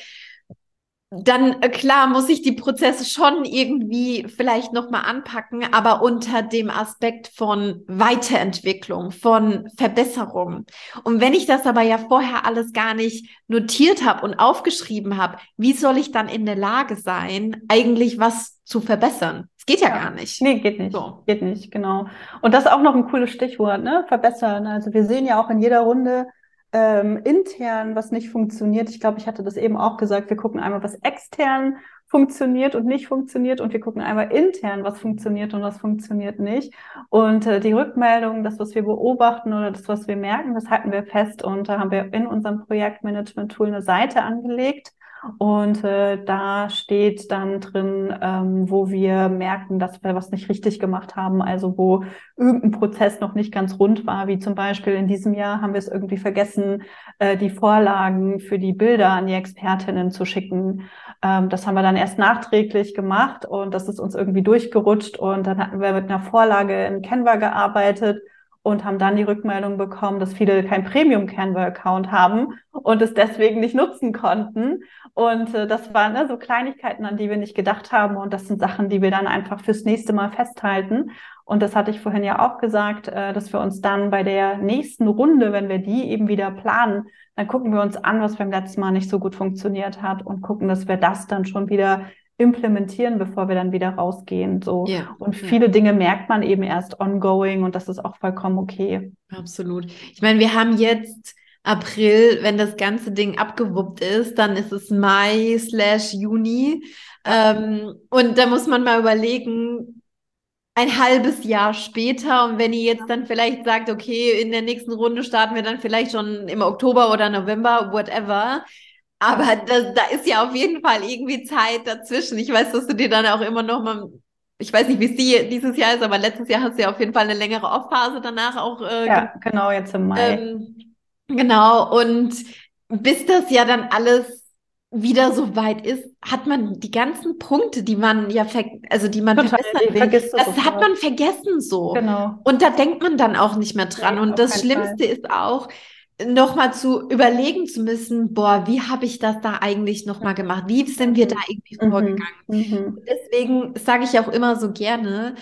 dann äh, klar muss ich die Prozesse schon irgendwie vielleicht noch mal anpacken, aber unter dem Aspekt von Weiterentwicklung, von Verbesserung. Und wenn ich das aber ja vorher alles gar nicht notiert habe und aufgeschrieben habe, wie soll ich dann in der Lage sein, eigentlich was zu verbessern? Es geht ja, ja, gar nicht. Nee, geht nicht. So. Geht nicht, genau. Und das ist auch noch ein cooles Stichwort, ne? Verbessern. Also wir sehen ja auch in jeder Runde, ähm, intern was nicht funktioniert. Ich glaube, ich hatte das eben auch gesagt. Wir gucken einmal, was extern funktioniert und nicht funktioniert und wir gucken einmal intern, was funktioniert und was funktioniert nicht. Und äh, die Rückmeldung, das, was wir beobachten oder das, was wir merken, das halten wir fest und da haben wir in unserem Projektmanagement-Tool eine Seite angelegt, und äh, da steht dann drin, ähm, wo wir merken, dass wir was nicht richtig gemacht haben, also wo irgendein Prozess noch nicht ganz rund war, wie zum Beispiel in diesem Jahr haben wir es irgendwie vergessen, äh, die Vorlagen für die Bilder an die Expertinnen zu schicken. Ähm, das haben wir dann erst nachträglich gemacht und das ist uns irgendwie durchgerutscht und dann hatten wir mit einer Vorlage in Canva gearbeitet und haben dann die Rückmeldung bekommen, dass viele kein Premium Canva-Account haben und es deswegen nicht nutzen konnten. Und äh, das waren ne, so Kleinigkeiten, an die wir nicht gedacht haben. Und das sind Sachen, die wir dann einfach fürs nächste Mal festhalten. Und das hatte ich vorhin ja auch gesagt, äh, dass wir uns dann bei der nächsten Runde, wenn wir die eben wieder planen, dann gucken wir uns an, was beim letzten Mal nicht so gut funktioniert hat und gucken, dass wir das dann schon wieder implementieren, bevor wir dann wieder rausgehen. So. Ja, und viele. Dinge merkt man eben erst ongoing und das ist auch vollkommen okay. Absolut. Ich meine, wir haben jetzt April, wenn das ganze Ding abgewuppt ist, dann ist es Mai slash Juni. Ähm, und da muss man mal überlegen, ein halbes Jahr später und wenn ihr jetzt dann vielleicht sagt, okay, in der nächsten Runde starten wir dann vielleicht schon im Oktober oder November, whatever, aber das, da ist ja auf jeden Fall irgendwie Zeit dazwischen. Ich weiß, dass du dir dann auch immer noch mal, ich weiß nicht, wie es die, dieses Jahr ist, aber letztes Jahr hast du ja auf jeden Fall eine längere Off-Phase danach auch. Äh, ja, genau, jetzt im Mai. Ähm, genau, und bis das ja dann alles wieder so weit ist, hat man die ganzen Punkte, die man ja, ver also die man Total, verbessern will, das sofort. hat man vergessen so. Genau. Und da denkt man dann auch nicht mehr dran. Nee, und das Schlimmste Fall. ist auch, nochmal zu überlegen zu müssen, boah, wie habe ich das da eigentlich nochmal gemacht? Wie sind wir da irgendwie mhm. vorgegangen? Mhm. Deswegen sage ich auch immer so gerne,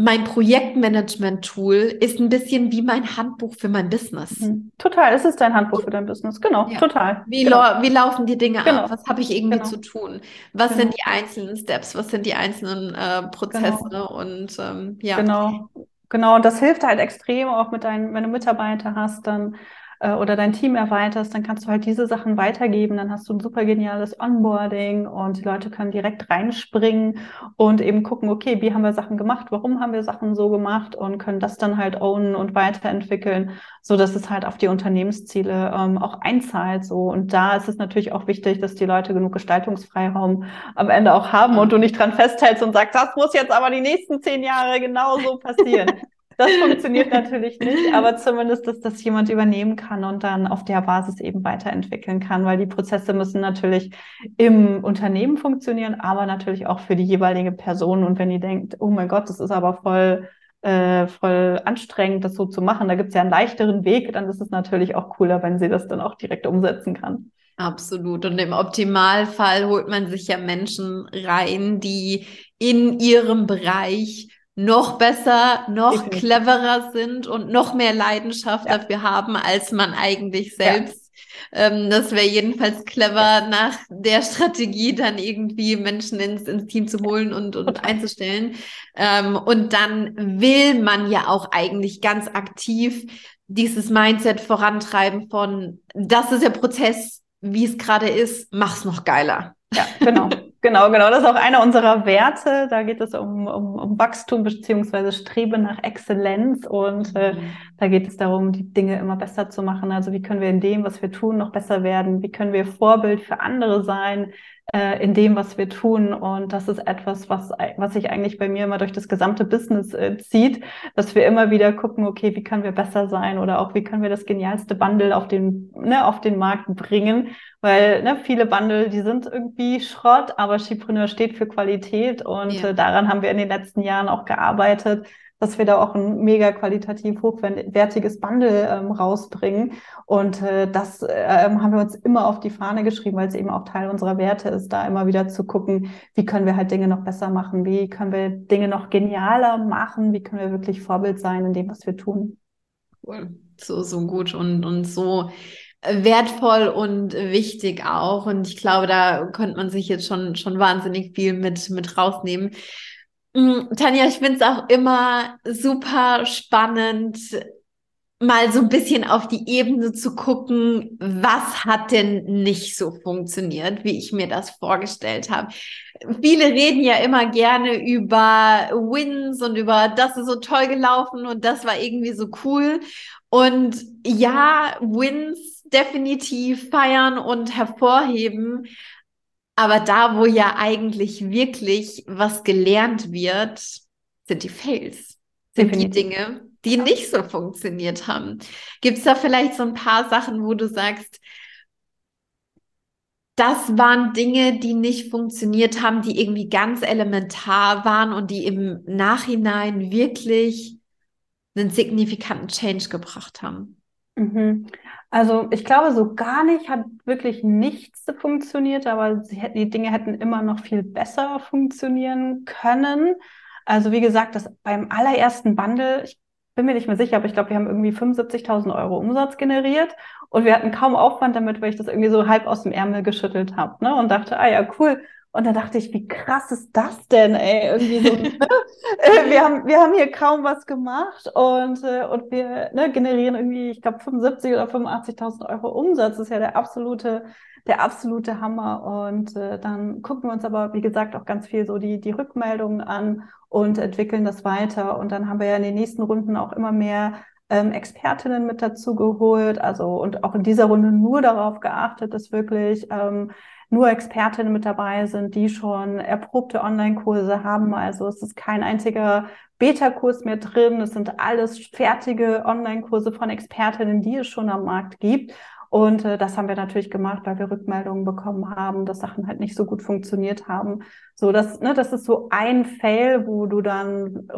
mein Projektmanagement-Tool ist ein bisschen wie mein Handbuch für mein Business. Mhm. Total, es ist dein Handbuch für dein Business, genau, ja. total. Wie, genau. wie laufen die Dinge genau. ab? Was habe ich irgendwie genau. zu tun? Was sind genau. die einzelnen Steps? Was sind die einzelnen äh, Prozesse? Genau. Und ähm, ja. Genau. Genau, und das hilft halt extrem auch mit deinen, wenn du Mitarbeiter hast, dann äh, oder dein Team erweiterst, dann kannst du halt diese Sachen weitergeben. Dann hast du ein super geniales Onboarding und die Leute können direkt reinspringen und eben gucken, okay, wie haben wir Sachen gemacht, warum haben wir Sachen so gemacht und können das dann halt ownen und weiterentwickeln, so dass es halt auf die Unternehmensziele ähm, auch einzahlt. So und da ist es natürlich auch wichtig, dass die Leute genug Gestaltungsfreiraum am Ende auch haben und du nicht dran festhältst und sagst, das muss jetzt aber die nächsten zehn Jahre genauso passieren. Das funktioniert natürlich nicht, aber zumindest, dass das jemand übernehmen kann und dann auf der Basis eben weiterentwickeln kann, weil die Prozesse müssen natürlich im Unternehmen funktionieren, aber natürlich auch für die jeweilige Person. Und wenn ihr denkt, oh mein Gott, das ist aber voll äh, voll anstrengend, das so zu machen. Da gibt es ja einen leichteren Weg, dann ist es natürlich auch cooler, wenn sie das dann auch direkt umsetzen kann. Absolut. Und im Optimalfall holt man sich ja Menschen rein, die in ihrem Bereich noch besser, noch cleverer sind und noch mehr Leidenschaft ja. dafür haben, als man eigentlich selbst. Ja. Ähm, das wäre jedenfalls clever, nach der Strategie dann irgendwie Menschen ins, ins Team zu holen und, und einzustellen. Ähm, und dann will man ja auch eigentlich ganz aktiv dieses Mindset vorantreiben von, das ist der Prozess, wie es gerade ist, mach's noch geiler. Ja, genau. Genau, genau. Das ist auch einer unserer Werte. Da geht es um, um, um Wachstum beziehungsweise Streben nach Exzellenz. Und äh, mhm. da geht es darum, die Dinge immer besser zu machen. Also wie können wir in dem, was wir tun, noch besser werden? Wie können wir Vorbild für andere sein? Äh, in dem, was wir tun. Und das ist etwas, was, was sich eigentlich bei mir immer durch das gesamte Business äh, zieht, dass wir immer wieder gucken, okay, wie können wir besser sein oder auch wie können wir das genialste Bundle auf den, ne, auf den Markt bringen. Weil ne, viele Bundle, die sind irgendwie Schrott, aber Skipreneur steht für Qualität und ja. äh, daran haben wir in den letzten Jahren auch gearbeitet dass wir da auch ein mega qualitativ hochwertiges Bundle ähm, rausbringen. Und äh, das äh, haben wir uns immer auf die Fahne geschrieben, weil es eben auch Teil unserer Werte ist, da immer wieder zu gucken, wie können wir halt Dinge noch besser machen, wie können wir Dinge noch genialer machen, wie können wir wirklich Vorbild sein in dem, was wir tun. Cool. So, so gut und, und so wertvoll und wichtig auch. Und ich glaube, da könnte man sich jetzt schon, schon wahnsinnig viel mit, mit rausnehmen. Mm, Tanja, ich finde es auch immer super spannend, mal so ein bisschen auf die Ebene zu gucken, was hat denn nicht so funktioniert, wie ich mir das vorgestellt habe. Viele reden ja immer gerne über Wins und über, das ist so toll gelaufen und das war irgendwie so cool. Und ja, Wins definitiv feiern und hervorheben. Aber da, wo ja eigentlich wirklich was gelernt wird, sind die Fails, sind Definitiv. die Dinge, die nicht so funktioniert haben. Gibt es da vielleicht so ein paar Sachen, wo du sagst, das waren Dinge, die nicht funktioniert haben, die irgendwie ganz elementar waren und die im Nachhinein wirklich einen signifikanten Change gebracht haben? Mhm. Also ich glaube, so gar nicht hat wirklich nichts funktioniert, aber sie, die Dinge hätten immer noch viel besser funktionieren können. Also wie gesagt, das beim allerersten Bundle, ich bin mir nicht mehr sicher, aber ich glaube, wir haben irgendwie 75.000 Euro Umsatz generiert und wir hatten kaum Aufwand damit, weil ich das irgendwie so halb aus dem Ärmel geschüttelt habe ne? und dachte, ah ja, cool, und da dachte ich, wie krass ist das denn, ey? Irgendwie so, ne? Äh, wir, haben, wir haben hier kaum was gemacht und, äh, und wir ne, generieren irgendwie, ich glaube, 75 oder 85.000 Euro Umsatz. Das ist ja der absolute, der absolute Hammer. Und äh, dann gucken wir uns aber, wie gesagt, auch ganz viel so die, die Rückmeldungen an und entwickeln das weiter. Und dann haben wir ja in den nächsten Runden auch immer mehr ähm, Expertinnen mit dazu geholt, also und auch in dieser Runde nur darauf geachtet, dass wirklich ähm, nur Expertinnen mit dabei sind, die schon erprobte Online-Kurse haben. Also es ist kein einziger Beta-Kurs mehr drin. Es sind alles fertige Online-Kurse von Expertinnen, die es schon am Markt gibt. Und äh, das haben wir natürlich gemacht, weil wir Rückmeldungen bekommen haben, dass Sachen halt nicht so gut funktioniert haben. So, das, ne, das ist so ein Fail, wo du dann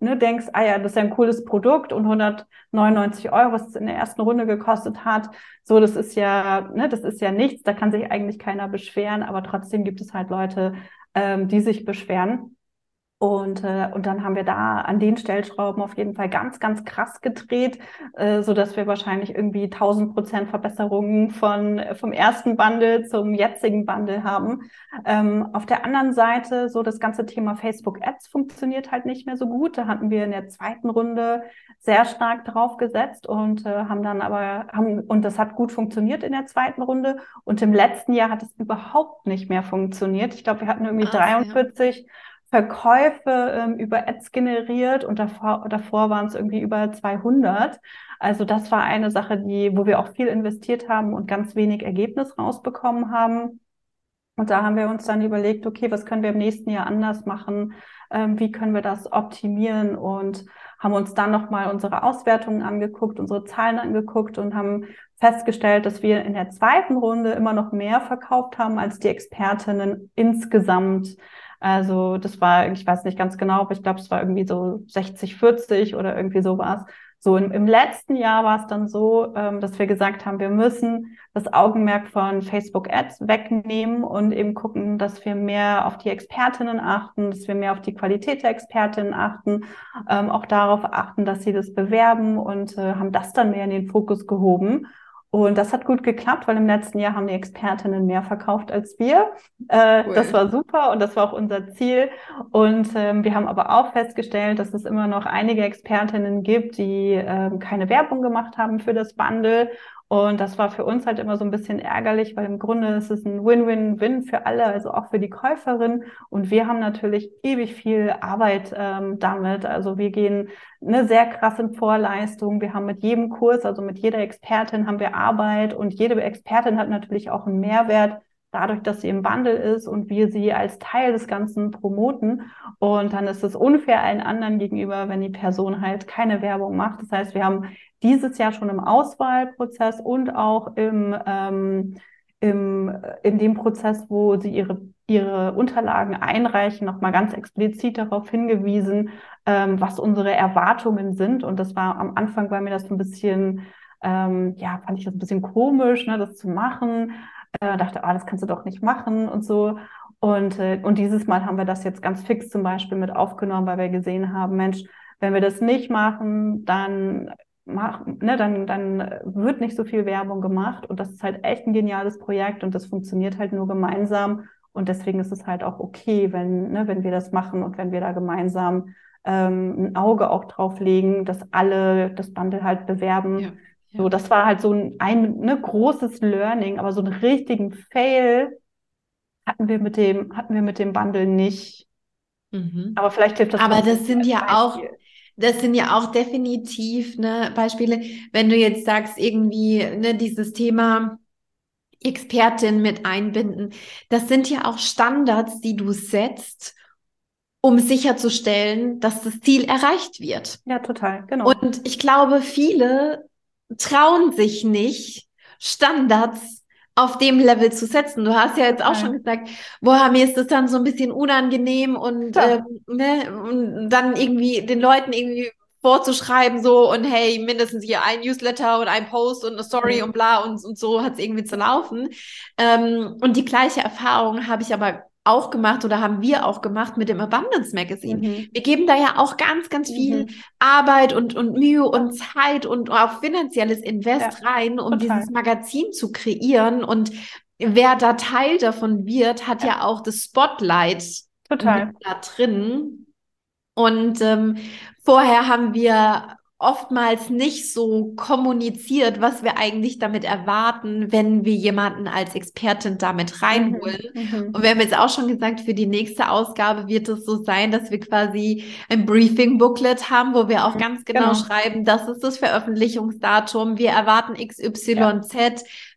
ne, denkst, ah ja, das ist ja ein cooles Produkt und 199 Euro, was es in der ersten Runde gekostet hat. So, das ist ja, ne, das ist ja nichts, da kann sich eigentlich keiner beschweren, aber trotzdem gibt es halt Leute, ähm, die sich beschweren. Und, äh, und dann haben wir da an den Stellschrauben auf jeden Fall ganz, ganz krass gedreht, äh, so dass wir wahrscheinlich irgendwie 1000 Prozent Verbesserungen von, vom ersten Bundle zum jetzigen Bundle haben. Ähm, auf der anderen Seite, so das ganze Thema Facebook Ads funktioniert halt nicht mehr so gut. Da hatten wir in der zweiten Runde sehr stark drauf gesetzt und äh, haben dann aber, haben, und das hat gut funktioniert in der zweiten Runde. Und im letzten Jahr hat es überhaupt nicht mehr funktioniert. Ich glaube, wir hatten irgendwie Ach, 43 ja Verkäufe ähm, über Ads generiert und davor, davor waren es irgendwie über 200. Also das war eine Sache, die, wo wir auch viel investiert haben und ganz wenig Ergebnis rausbekommen haben. Und da haben wir uns dann überlegt, okay, was können wir im nächsten Jahr anders machen? Ähm, wie können wir das optimieren? Und haben uns dann nochmal unsere Auswertungen angeguckt, unsere Zahlen angeguckt und haben festgestellt, dass wir in der zweiten Runde immer noch mehr verkauft haben als die Expertinnen insgesamt. Also das war, ich weiß nicht ganz genau, aber ich glaube, es war irgendwie so 60, 40 oder irgendwie sowas. So im, im letzten Jahr war es dann so, ähm, dass wir gesagt haben, wir müssen das Augenmerk von Facebook Ads wegnehmen und eben gucken, dass wir mehr auf die Expertinnen achten, dass wir mehr auf die Qualität der Expertinnen achten, ähm, auch darauf achten, dass sie das bewerben und äh, haben das dann mehr in den Fokus gehoben. Und das hat gut geklappt, weil im letzten Jahr haben die Expertinnen mehr verkauft als wir. Äh, cool. Das war super und das war auch unser Ziel. Und ähm, wir haben aber auch festgestellt, dass es immer noch einige Expertinnen gibt, die ähm, keine Werbung gemacht haben für das Bundle und das war für uns halt immer so ein bisschen ärgerlich, weil im Grunde ist es ein Win-Win-Win für alle, also auch für die Käuferin. Und wir haben natürlich ewig viel Arbeit ähm, damit. Also wir gehen eine sehr krass in Vorleistung. Wir haben mit jedem Kurs, also mit jeder Expertin haben wir Arbeit und jede Expertin hat natürlich auch einen Mehrwert dadurch, dass sie im Wandel ist und wir sie als Teil des Ganzen promoten. Und dann ist es unfair allen anderen gegenüber, wenn die Person halt keine Werbung macht. Das heißt, wir haben dieses Jahr schon im Auswahlprozess und auch im, ähm, im, in dem Prozess, wo sie ihre, ihre Unterlagen einreichen, nochmal ganz explizit darauf hingewiesen, ähm, was unsere Erwartungen sind. Und das war am Anfang, war mir das ein bisschen, ähm, ja, fand ich das ein bisschen komisch, ne, das zu machen. Äh, dachte, ah, das kannst du doch nicht machen und so. Und, äh, und dieses Mal haben wir das jetzt ganz fix zum Beispiel mit aufgenommen, weil wir gesehen haben, Mensch, wenn wir das nicht machen, dann mach, ne, dann, dann wird nicht so viel Werbung gemacht und das ist halt echt ein geniales Projekt und das funktioniert halt nur gemeinsam und deswegen ist es halt auch okay, wenn, ne, wenn wir das machen und wenn wir da gemeinsam ähm, ein Auge auch drauf legen, dass alle das Bundle halt bewerben. Ja, ja. So, das war halt so ein, ein ne, großes Learning, aber so einen richtigen Fail hatten wir mit dem, hatten wir mit dem Bundle nicht. Mhm. Aber vielleicht hilft das. Aber das sind ja auch, das sind ja auch definitiv ne, Beispiele, wenn du jetzt sagst, irgendwie ne, dieses Thema Expertin mit einbinden, das sind ja auch Standards, die du setzt, um sicherzustellen, dass das Ziel erreicht wird. Ja, total, genau. Und ich glaube, viele trauen sich nicht, Standards auf dem Level zu setzen. Du hast ja jetzt auch schon gesagt, boah, mir ist das dann so ein bisschen unangenehm und, ja. ähm, ne, und dann irgendwie den Leuten irgendwie vorzuschreiben, so und hey, mindestens hier ein Newsletter und ein Post und eine Story mhm. und bla und, und so hat es irgendwie zu laufen. Ähm, und die gleiche Erfahrung habe ich aber auch gemacht oder haben wir auch gemacht mit dem Abundance Magazine. Mhm. Wir geben da ja auch ganz, ganz viel mhm. Arbeit und, und Mühe und Zeit und auch finanzielles Invest ja, rein, um total. dieses Magazin zu kreieren. Und wer da Teil davon wird, hat ja, ja auch das Spotlight total. da drin. Und ähm, vorher haben wir oftmals nicht so kommuniziert, was wir eigentlich damit erwarten, wenn wir jemanden als Expertin damit reinholen. Mhm, mhm. Und wir haben jetzt auch schon gesagt, für die nächste Ausgabe wird es so sein, dass wir quasi ein Briefing-Booklet haben, wo wir auch mhm, ganz genau, genau, schreiben, das ist das Veröffentlichungsdatum, wir erwarten XYZ. Ja.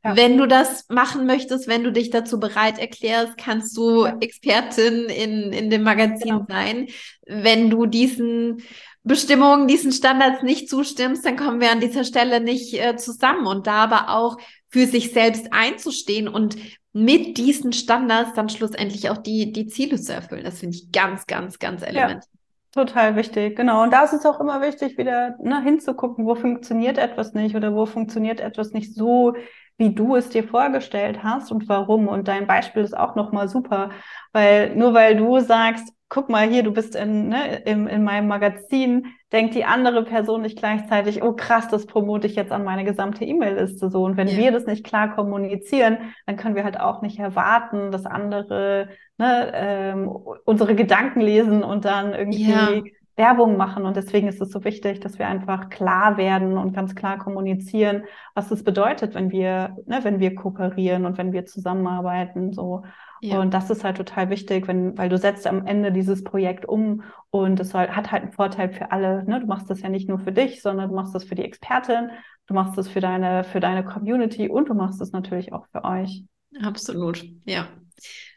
Ja. Wenn du das machen möchtest, wenn du dich dazu bereit erklärst, kannst du ja. Expertin in, in dem Magazin genau. sein. Wenn du diesen Bestimmungen, diesen Standards nicht zustimmst, dann kommen wir an dieser Stelle nicht äh, zusammen. Und da aber auch für sich selbst einzustehen und mit diesen Standards dann schlussendlich auch die, die Ziele zu erfüllen. Das finde ich ganz, ganz, ganz elementar. Ja, total wichtig, genau. Und da ist es auch immer wichtig, wieder ne, hinzugucken, wo funktioniert etwas nicht oder wo funktioniert etwas nicht so, wie du es dir vorgestellt hast und warum. Und dein Beispiel ist auch nochmal super, weil nur weil du sagst, guck mal hier, du bist in, ne, in, in meinem Magazin, denkt die andere Person nicht gleichzeitig, oh krass, das promote ich jetzt an meine gesamte E-Mail-Liste so. Und wenn ja. wir das nicht klar kommunizieren, dann können wir halt auch nicht erwarten, dass andere ne, ähm, unsere Gedanken lesen und dann irgendwie ja. Werbung machen. Und deswegen ist es so wichtig, dass wir einfach klar werden und ganz klar kommunizieren, was es bedeutet, wenn wir, ne, wenn wir kooperieren und wenn wir zusammenarbeiten. So. Ja. Und das ist halt total wichtig, wenn, weil du setzt am Ende dieses Projekt um und es soll, hat halt einen Vorteil für alle. Ne? Du machst das ja nicht nur für dich, sondern du machst das für die Expertin, du machst das für deine, für deine Community und du machst es natürlich auch für euch. Absolut, ja.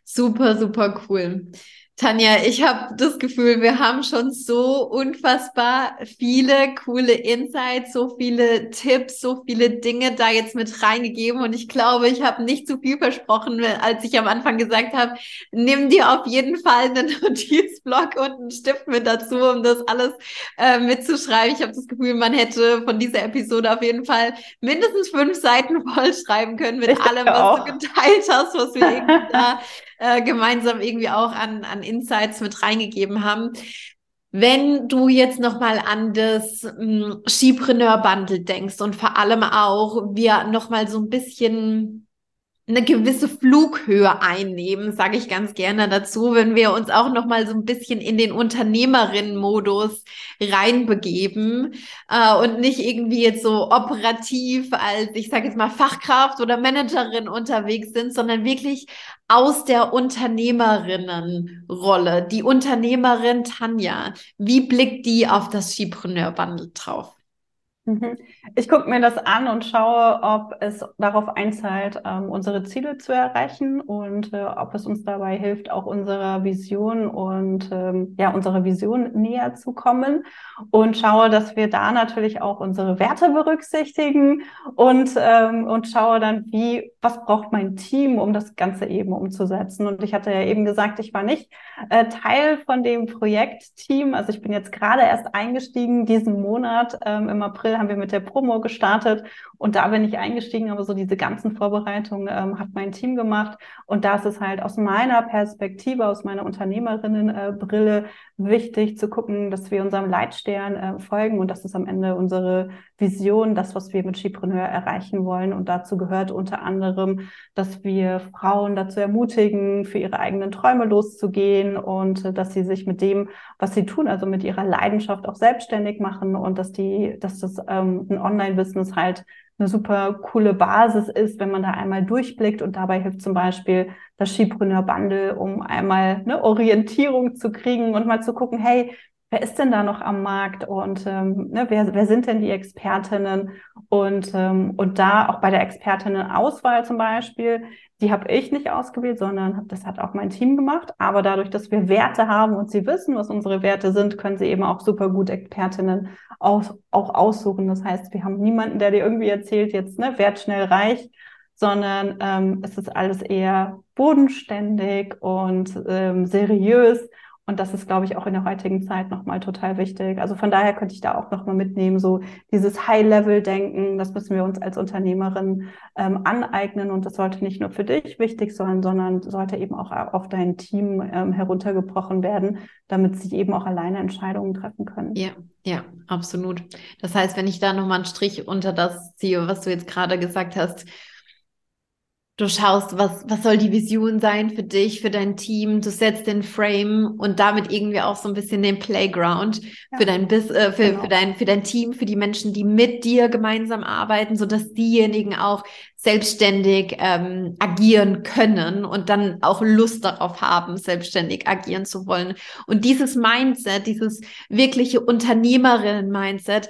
Super, super cool. Tanja, ich habe das Gefühl, wir haben schon so unfassbar viele coole Insights, so viele Tipps, so viele Dinge da jetzt mit reingegeben. Und ich glaube, ich habe nicht zu viel versprochen, als ich am Anfang gesagt habe, nimm dir auf jeden Fall einen Notizblock und einen Stift mit dazu, um das alles äh, mitzuschreiben. Ich habe das Gefühl, man hätte von dieser Episode auf jeden Fall mindestens fünf Seiten vollschreiben können mit ich allem, was auch. du geteilt hast, was wir irgendwie da äh, gemeinsam irgendwie auch an, an Insights mit reingegeben haben. Wenn du jetzt nochmal an das hm, Skipreneur Bundle denkst und vor allem auch wir nochmal so ein bisschen eine gewisse Flughöhe einnehmen, sage ich ganz gerne dazu, wenn wir uns auch noch mal so ein bisschen in den Unternehmerinnen-Modus reinbegeben äh, und nicht irgendwie jetzt so operativ als, ich sage jetzt mal, Fachkraft oder Managerin unterwegs sind, sondern wirklich aus der Unternehmerinnenrolle. Die Unternehmerin Tanja, wie blickt die auf das Skipreneur-Bundle drauf? Mhm. Ich gucke mir das an und schaue, ob es darauf einzahlt, ähm, unsere Ziele zu erreichen und äh, ob es uns dabei hilft, auch unserer Vision und ähm, ja, unserer Vision näher zu kommen. Und schaue, dass wir da natürlich auch unsere Werte berücksichtigen und, ähm, und schaue dann, wie, was braucht mein Team, um das Ganze eben umzusetzen. Und ich hatte ja eben gesagt, ich war nicht äh, Teil von dem Projektteam. Also ich bin jetzt gerade erst eingestiegen diesen Monat ähm, im April haben wir mit der Promo gestartet und da bin ich eingestiegen, aber so diese ganzen Vorbereitungen ähm, hat mein Team gemacht. Und da ist es halt aus meiner Perspektive, aus meiner Unternehmerinnenbrille wichtig zu gucken, dass wir unserem Leitstern äh, folgen. Und das ist am Ende unsere Vision, das, was wir mit Skipreneur erreichen wollen. Und dazu gehört unter anderem, dass wir Frauen dazu ermutigen, für ihre eigenen Träume loszugehen und äh, dass sie sich mit dem, was sie tun, also mit ihrer Leidenschaft auch selbstständig machen und dass die, dass das ähm, ein Online-Business halt eine super coole Basis ist, wenn man da einmal durchblickt und dabei hilft zum Beispiel das Skipreneur Bundle, um einmal eine Orientierung zu kriegen und mal zu gucken, hey, wer ist denn da noch am Markt und ähm, ne, wer, wer sind denn die Expertinnen? Und, ähm, und da auch bei der Expertinnenauswahl zum Beispiel, die habe ich nicht ausgewählt, sondern das hat auch mein Team gemacht. Aber dadurch, dass wir Werte haben und sie wissen, was unsere Werte sind, können sie eben auch super gut Expertinnen aus, auch aussuchen. Das heißt, wir haben niemanden, der dir irgendwie erzählt, jetzt ne, werd schnell reich, sondern ähm, es ist alles eher bodenständig und ähm, seriös Und das ist, glaube ich, auch in der heutigen Zeit nochmal total wichtig. Also von daher könnte ich da auch nochmal mitnehmen, so dieses High-Level-Denken, das müssen wir uns als Unternehmerin ähm, aneignen. Und das sollte nicht nur für dich wichtig sein, sondern sollte eben auch auf dein Team ähm, heruntergebrochen werden, damit sie eben auch alleine Entscheidungen treffen können. Ja, ja, absolut. Das heißt, wenn ich da nochmal einen Strich unter das ziehe, was du jetzt gerade gesagt hast, Du schaust, was, was soll die Vision sein für dich, für dein Team. Du setzt den Frame und damit irgendwie auch so ein bisschen den Playground ja. für dein Bis, äh, für, genau. für dein, für dein Team, für die Menschen, die mit dir gemeinsam arbeiten, so dass diejenigen auch selbstständig ähm, agieren können und dann auch Lust darauf haben, selbstständig agieren zu wollen. Und dieses Mindset, dieses wirkliche Unternehmerinnen-Mindset,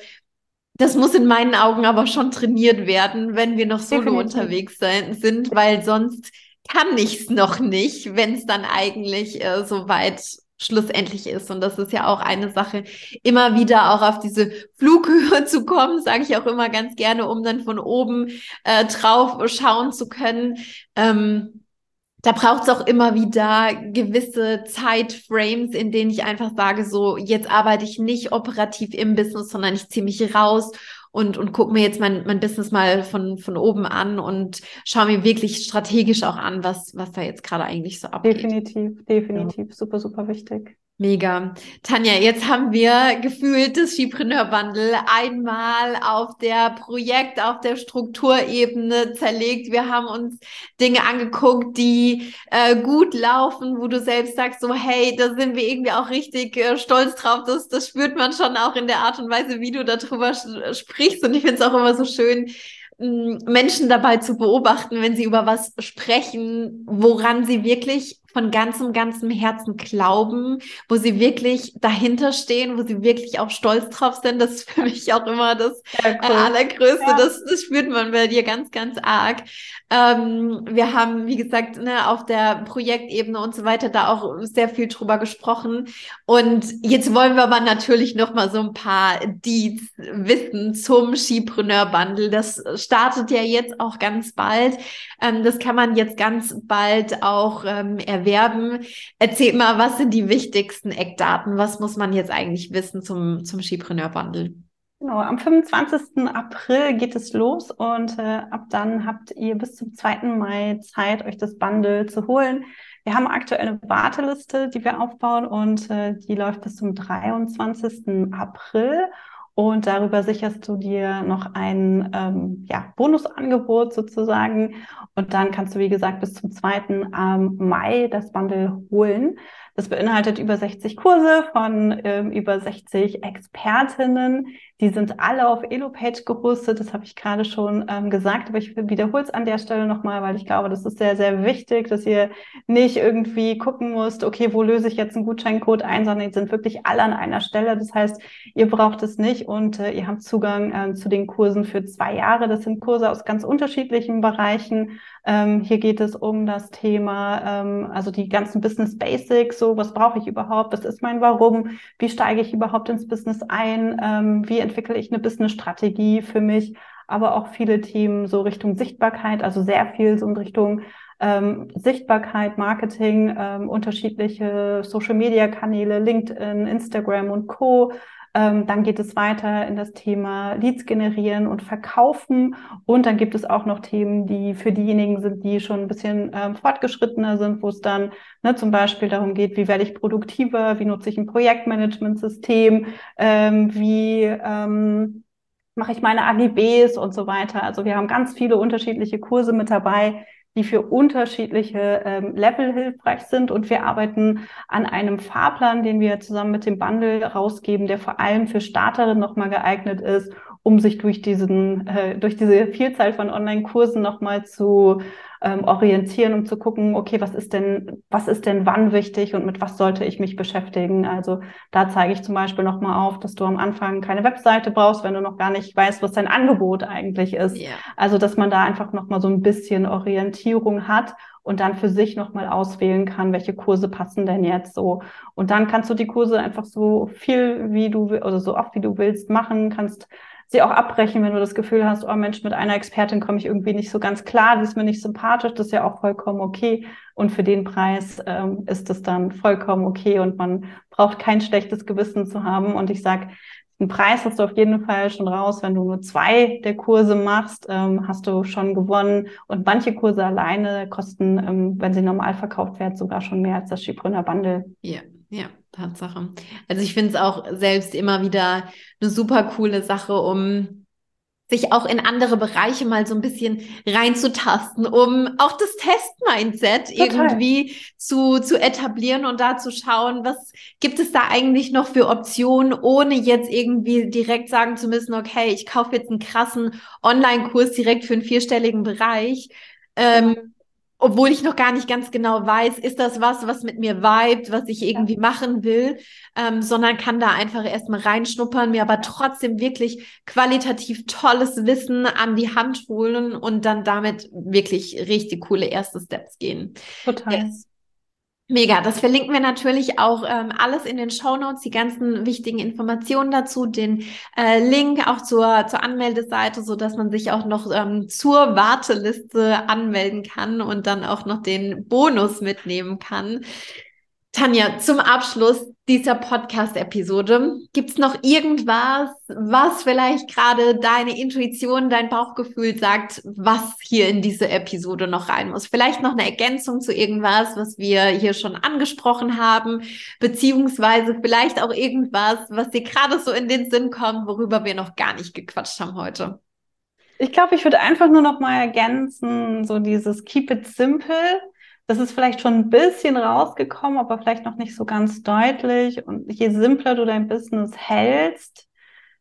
das muss in meinen Augen aber schon trainiert werden, wenn wir noch solo Definitiv. unterwegs sein, sind, weil sonst kann ich es noch nicht, wenn es dann eigentlich äh, so weit schlussendlich ist. Und das ist ja auch eine Sache, immer wieder auch auf diese Flughöhe zu kommen, sage ich auch immer ganz gerne, um dann von oben äh, drauf schauen zu können. Ähm, da braucht es auch immer wieder gewisse Zeitframes, in denen ich einfach sage, so jetzt arbeite ich nicht operativ im Business, sondern ich ziehe mich raus und, und gucke mir jetzt mein, mein Business mal von, von oben an und schaue mir wirklich strategisch auch an, was, was da jetzt gerade eigentlich so abgeht. Definitiv, definitiv, ja. super, super wichtig. Mega. Tanja, jetzt haben wir gefühlt das Skipreneur-Bundle einmal auf der Projekt-, auf der Strukturebene zerlegt. Wir haben uns Dinge angeguckt, die äh, gut laufen, wo du selbst sagst, so, hey, da sind wir irgendwie auch richtig äh, stolz drauf. Das, das spürt man schon auch in der Art und Weise, wie du darüber sprichst. Und ich finde es auch immer so schön, Menschen dabei zu beobachten, wenn sie über was sprechen, woran sie wirklich von ganzem, ganzem Herzen glauben, wo sie wirklich dahinter stehen, wo sie wirklich auch stolz drauf sind. Das ist für mich auch immer das ja, äh, cool. Allergrößte. Ja. Das, das spürt man bei dir ganz, ganz arg. Ähm, wir haben, wie gesagt, ne, auf der Projektebene und so weiter da auch sehr viel drüber gesprochen. Und jetzt wollen wir aber natürlich noch mal so ein paar Deeds wissen zum Skipreneur Bundle. Das startet ja jetzt auch ganz bald. Ähm, das kann man jetzt ganz bald auch ähm, erwerben. Erzähl mal, was sind die wichtigsten Eckdaten? Was muss man jetzt eigentlich wissen zum, zum Skipreneur Bundle? Genau, am 25. April geht es los und äh, ab dann habt ihr bis zum 2. Mai Zeit, euch das Bundle zu holen. Wir haben aktuell eine Warteliste, die wir aufbauen und äh, die läuft bis zum 23. April. Und darüber sicherst du dir noch ein ähm, ja, Bonusangebot sozusagen. Und dann kannst du, wie gesagt, bis zum 2. Ähm, Mai das Bundle holen. Das beinhaltet über 60 Kurse von ähm, über 60 Expertinnen. Die sind alle auf Elopage gerüstet. Das habe ich gerade schon ähm, gesagt, aber ich wiederhole es an der Stelle nochmal, weil ich glaube, das ist sehr, sehr wichtig, dass ihr nicht irgendwie gucken müsst, okay, wo löse ich jetzt einen Gutscheincode ein, sondern die sind wirklich alle an einer Stelle. Das heißt, ihr braucht es nicht und äh, ihr habt Zugang äh, zu den Kursen für zwei Jahre. Das sind Kurse aus ganz unterschiedlichen Bereichen. Ähm, hier geht es um das Thema, ähm, also die ganzen Business Basics, so was brauche ich überhaupt, was ist mein Warum, wie steige ich überhaupt ins Business ein, ähm, wie entwickle ich eine Business-Strategie für mich, aber auch viele Themen so Richtung Sichtbarkeit, also sehr viel so in Richtung ähm, Sichtbarkeit, Marketing, ähm, unterschiedliche Social-Media-Kanäle, LinkedIn, Instagram und Co. Ähm, dann geht es weiter in das Thema Leads generieren und verkaufen. Und dann gibt es auch noch Themen, die für diejenigen sind, die schon ein bisschen ähm, fortgeschrittener sind, wo es dann ne, zum Beispiel darum geht, wie werde ich produktiver, wie nutze ich ein Projektmanagementsystem, ähm, wie ähm, mache ich meine AGBs und so weiter. Also wir haben ganz viele unterschiedliche Kurse mit dabei, die für unterschiedliche ähm, Level hilfreich sind. Und wir arbeiten an einem Fahrplan, den wir zusammen mit dem Bundle rausgeben, der vor allem für Starterinnen nochmal geeignet ist, um sich durch diesen, äh, durch diese Vielzahl von Online-Kursen nochmal zu ähm, orientieren, um zu gucken, okay, was ist denn, was ist denn wann wichtig und mit was sollte ich mich beschäftigen? Also da zeige ich zum Beispiel nochmal auf, dass du am Anfang keine Webseite brauchst, wenn du noch gar nicht weißt, was dein Angebot eigentlich ist. Yeah. Also dass man da einfach nochmal so ein bisschen Orientierung hat und dann für sich nochmal auswählen kann, welche Kurse passen denn jetzt so. Und dann kannst du die Kurse einfach so viel wie du, oder so oft wie du willst machen, kannst sie auch abbrechen, wenn du das Gefühl hast, oh Mensch, mit einer Expertin komme ich irgendwie nicht so ganz klar, die ist mir nicht sympathisch, das ist ja auch vollkommen okay. Und für den Preis ähm, ist es dann vollkommen okay und man braucht kein schlechtes Gewissen zu haben. Und ich sage, den Preis hast du auf jeden Fall schon raus. Wenn du nur zwei der Kurse machst, ähm, hast du schon gewonnen. Und manche Kurse alleine kosten, ähm, wenn sie normal verkauft werden, sogar schon mehr als das Schiebrunner Bundle. Ja, ja. Tatsache. Also ich finde es auch selbst immer wieder eine super coole Sache, um sich auch in andere Bereiche mal so ein bisschen reinzutasten, um auch das Test-Mindset irgendwie zu, zu etablieren und da zu schauen, was gibt es da eigentlich noch für Optionen, ohne jetzt irgendwie direkt sagen zu müssen, okay, ich kaufe jetzt einen krassen Online-Kurs direkt für einen vierstelligen Bereich. Ähm, obwohl ich noch gar nicht ganz genau weiß, ist das was, was mit mir vibet, was ich irgendwie ja. machen will, ähm, sondern kann da einfach erstmal reinschnuppern, mir aber trotzdem wirklich qualitativ tolles Wissen an die Hand holen und dann damit wirklich richtig coole erste Steps gehen. Total. Yes. Mega, das verlinken wir natürlich auch ähm, alles in den Show Notes, die ganzen wichtigen Informationen dazu, den äh, Link auch zur, zur Anmeldeseite, so dass man sich auch noch ähm, zur Warteliste anmelden kann und dann auch noch den Bonus mitnehmen kann. Tanja, zum Abschluss dieser Podcast-Episode, gibt es noch irgendwas, was vielleicht gerade deine Intuition, dein Bauchgefühl sagt, was hier in diese Episode noch rein muss? Vielleicht noch eine Ergänzung zu irgendwas, was wir hier schon angesprochen haben, beziehungsweise vielleicht auch irgendwas, was dir gerade so in den Sinn kommt, worüber wir noch gar nicht gequatscht haben heute. Ich glaube, ich würde einfach nur noch mal ergänzen, so dieses Keep it simple das ist vielleicht schon ein bisschen rausgekommen, aber vielleicht noch nicht so ganz deutlich. Und je simpler du dein Business hältst,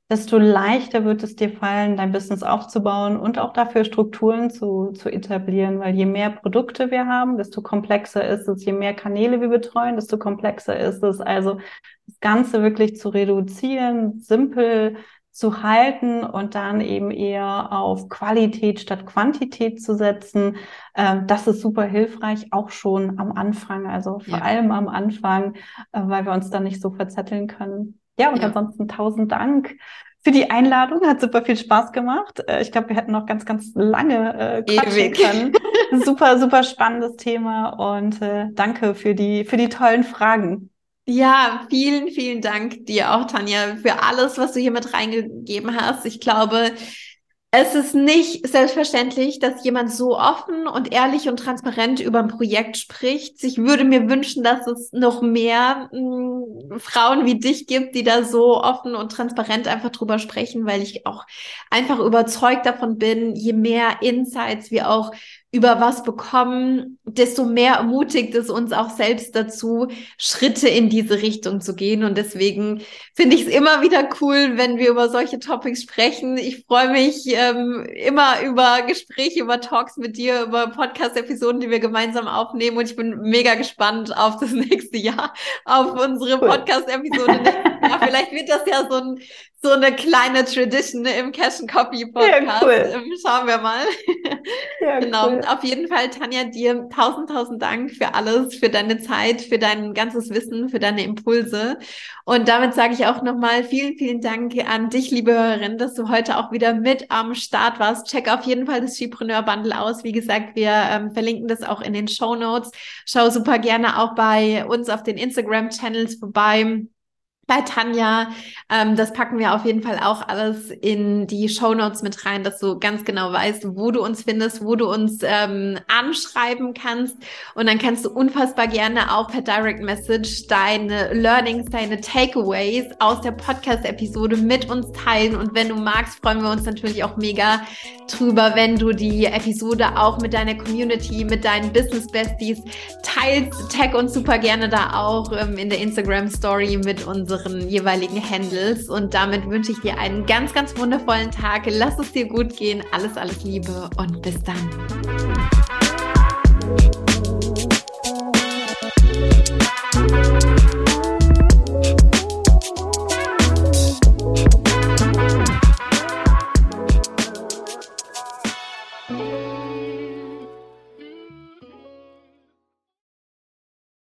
desto leichter wird es dir fallen, dein Business aufzubauen und auch dafür Strukturen zu, zu etablieren, weil je mehr Produkte wir haben, desto komplexer ist es, je mehr Kanäle wir betreuen, desto komplexer ist es. Also das Ganze wirklich zu reduzieren, simpel zu halten und dann eben eher auf Qualität statt Quantität zu setzen. Ähm, das ist super hilfreich, auch schon am Anfang, also vor ja. allem am Anfang, äh, weil wir uns dann nicht so verzetteln können. Ja, und ja. ansonsten tausend Dank für die Einladung. Hat super viel Spaß gemacht. Äh, ich glaube, wir hätten noch ganz, ganz lange äh, quatschen können. super, super spannendes Thema und äh, danke für die, für die tollen Fragen. Ja, vielen, vielen Dank dir auch, Tanja, für alles, was du hier mit reingegeben hast. Ich glaube, es ist nicht selbstverständlich, dass jemand so offen und ehrlich und transparent über ein Projekt spricht. Ich würde mir wünschen, dass es noch mehr mh, hm, Frauen wie dich gibt, die da so offen und transparent einfach drüber sprechen, weil ich auch einfach überzeugt davon bin, je mehr Insights wir auch über was bekommen, desto mehr ermutigt es uns auch selbst dazu, Schritte in diese Richtung zu gehen. Und deswegen finde ich es immer wieder cool, wenn wir über solche Topics sprechen. Ich freue mich ähm, immer über Gespräche, über Talks mit dir, über Podcast-Episoden, die wir gemeinsam aufnehmen. Und ich bin mega gespannt auf das nächste Jahr, auf unsere Podcast-Episode. Ja, vielleicht wird das ja so ein so eine kleine Tradition im Cash and Copy Podcast. Ja, cool. Ähm, schauen wir mal. Ja, genau. Cool. Auf jeden Fall, Tanja, dir tausend, tausend Dank für alles, für deine Zeit, für dein ganzes Wissen, für deine Impulse. Und damit sage ich auch nochmal vielen, vielen Dank an dich, liebe Hörerin, dass du heute auch wieder mit am Start warst. Check auf jeden Fall das Skipreneur Bundle aus. Wie gesagt, wir ähm, verlinken das auch in den Show Notes. Schau super gerne auch bei uns auf den Instagram Channels vorbei bei Tanja. Ähm, das packen wir auf jeden Fall auch alles in die Show Notes mit rein, dass du ganz genau weißt, wo du uns findest, wo du uns ähm, anschreiben kannst. Und dann kannst du unfassbar gerne auch per Direct Message deine Learnings, deine Takeaways aus der Podcast-Episode mit uns teilen. Und wenn du magst, freuen wir uns natürlich auch mega drüber, wenn du die Episode auch mit deiner Community, mit deinen Business Besties teilst. Tag uns super gerne da auch ähm, in der Instagram Story mit uns unseren jeweiligen Handles. Und damit wünsche ich dir einen ganz, ganz wundervollen Tag. Lass es dir gut gehen. Alles, alles Liebe und bis dann.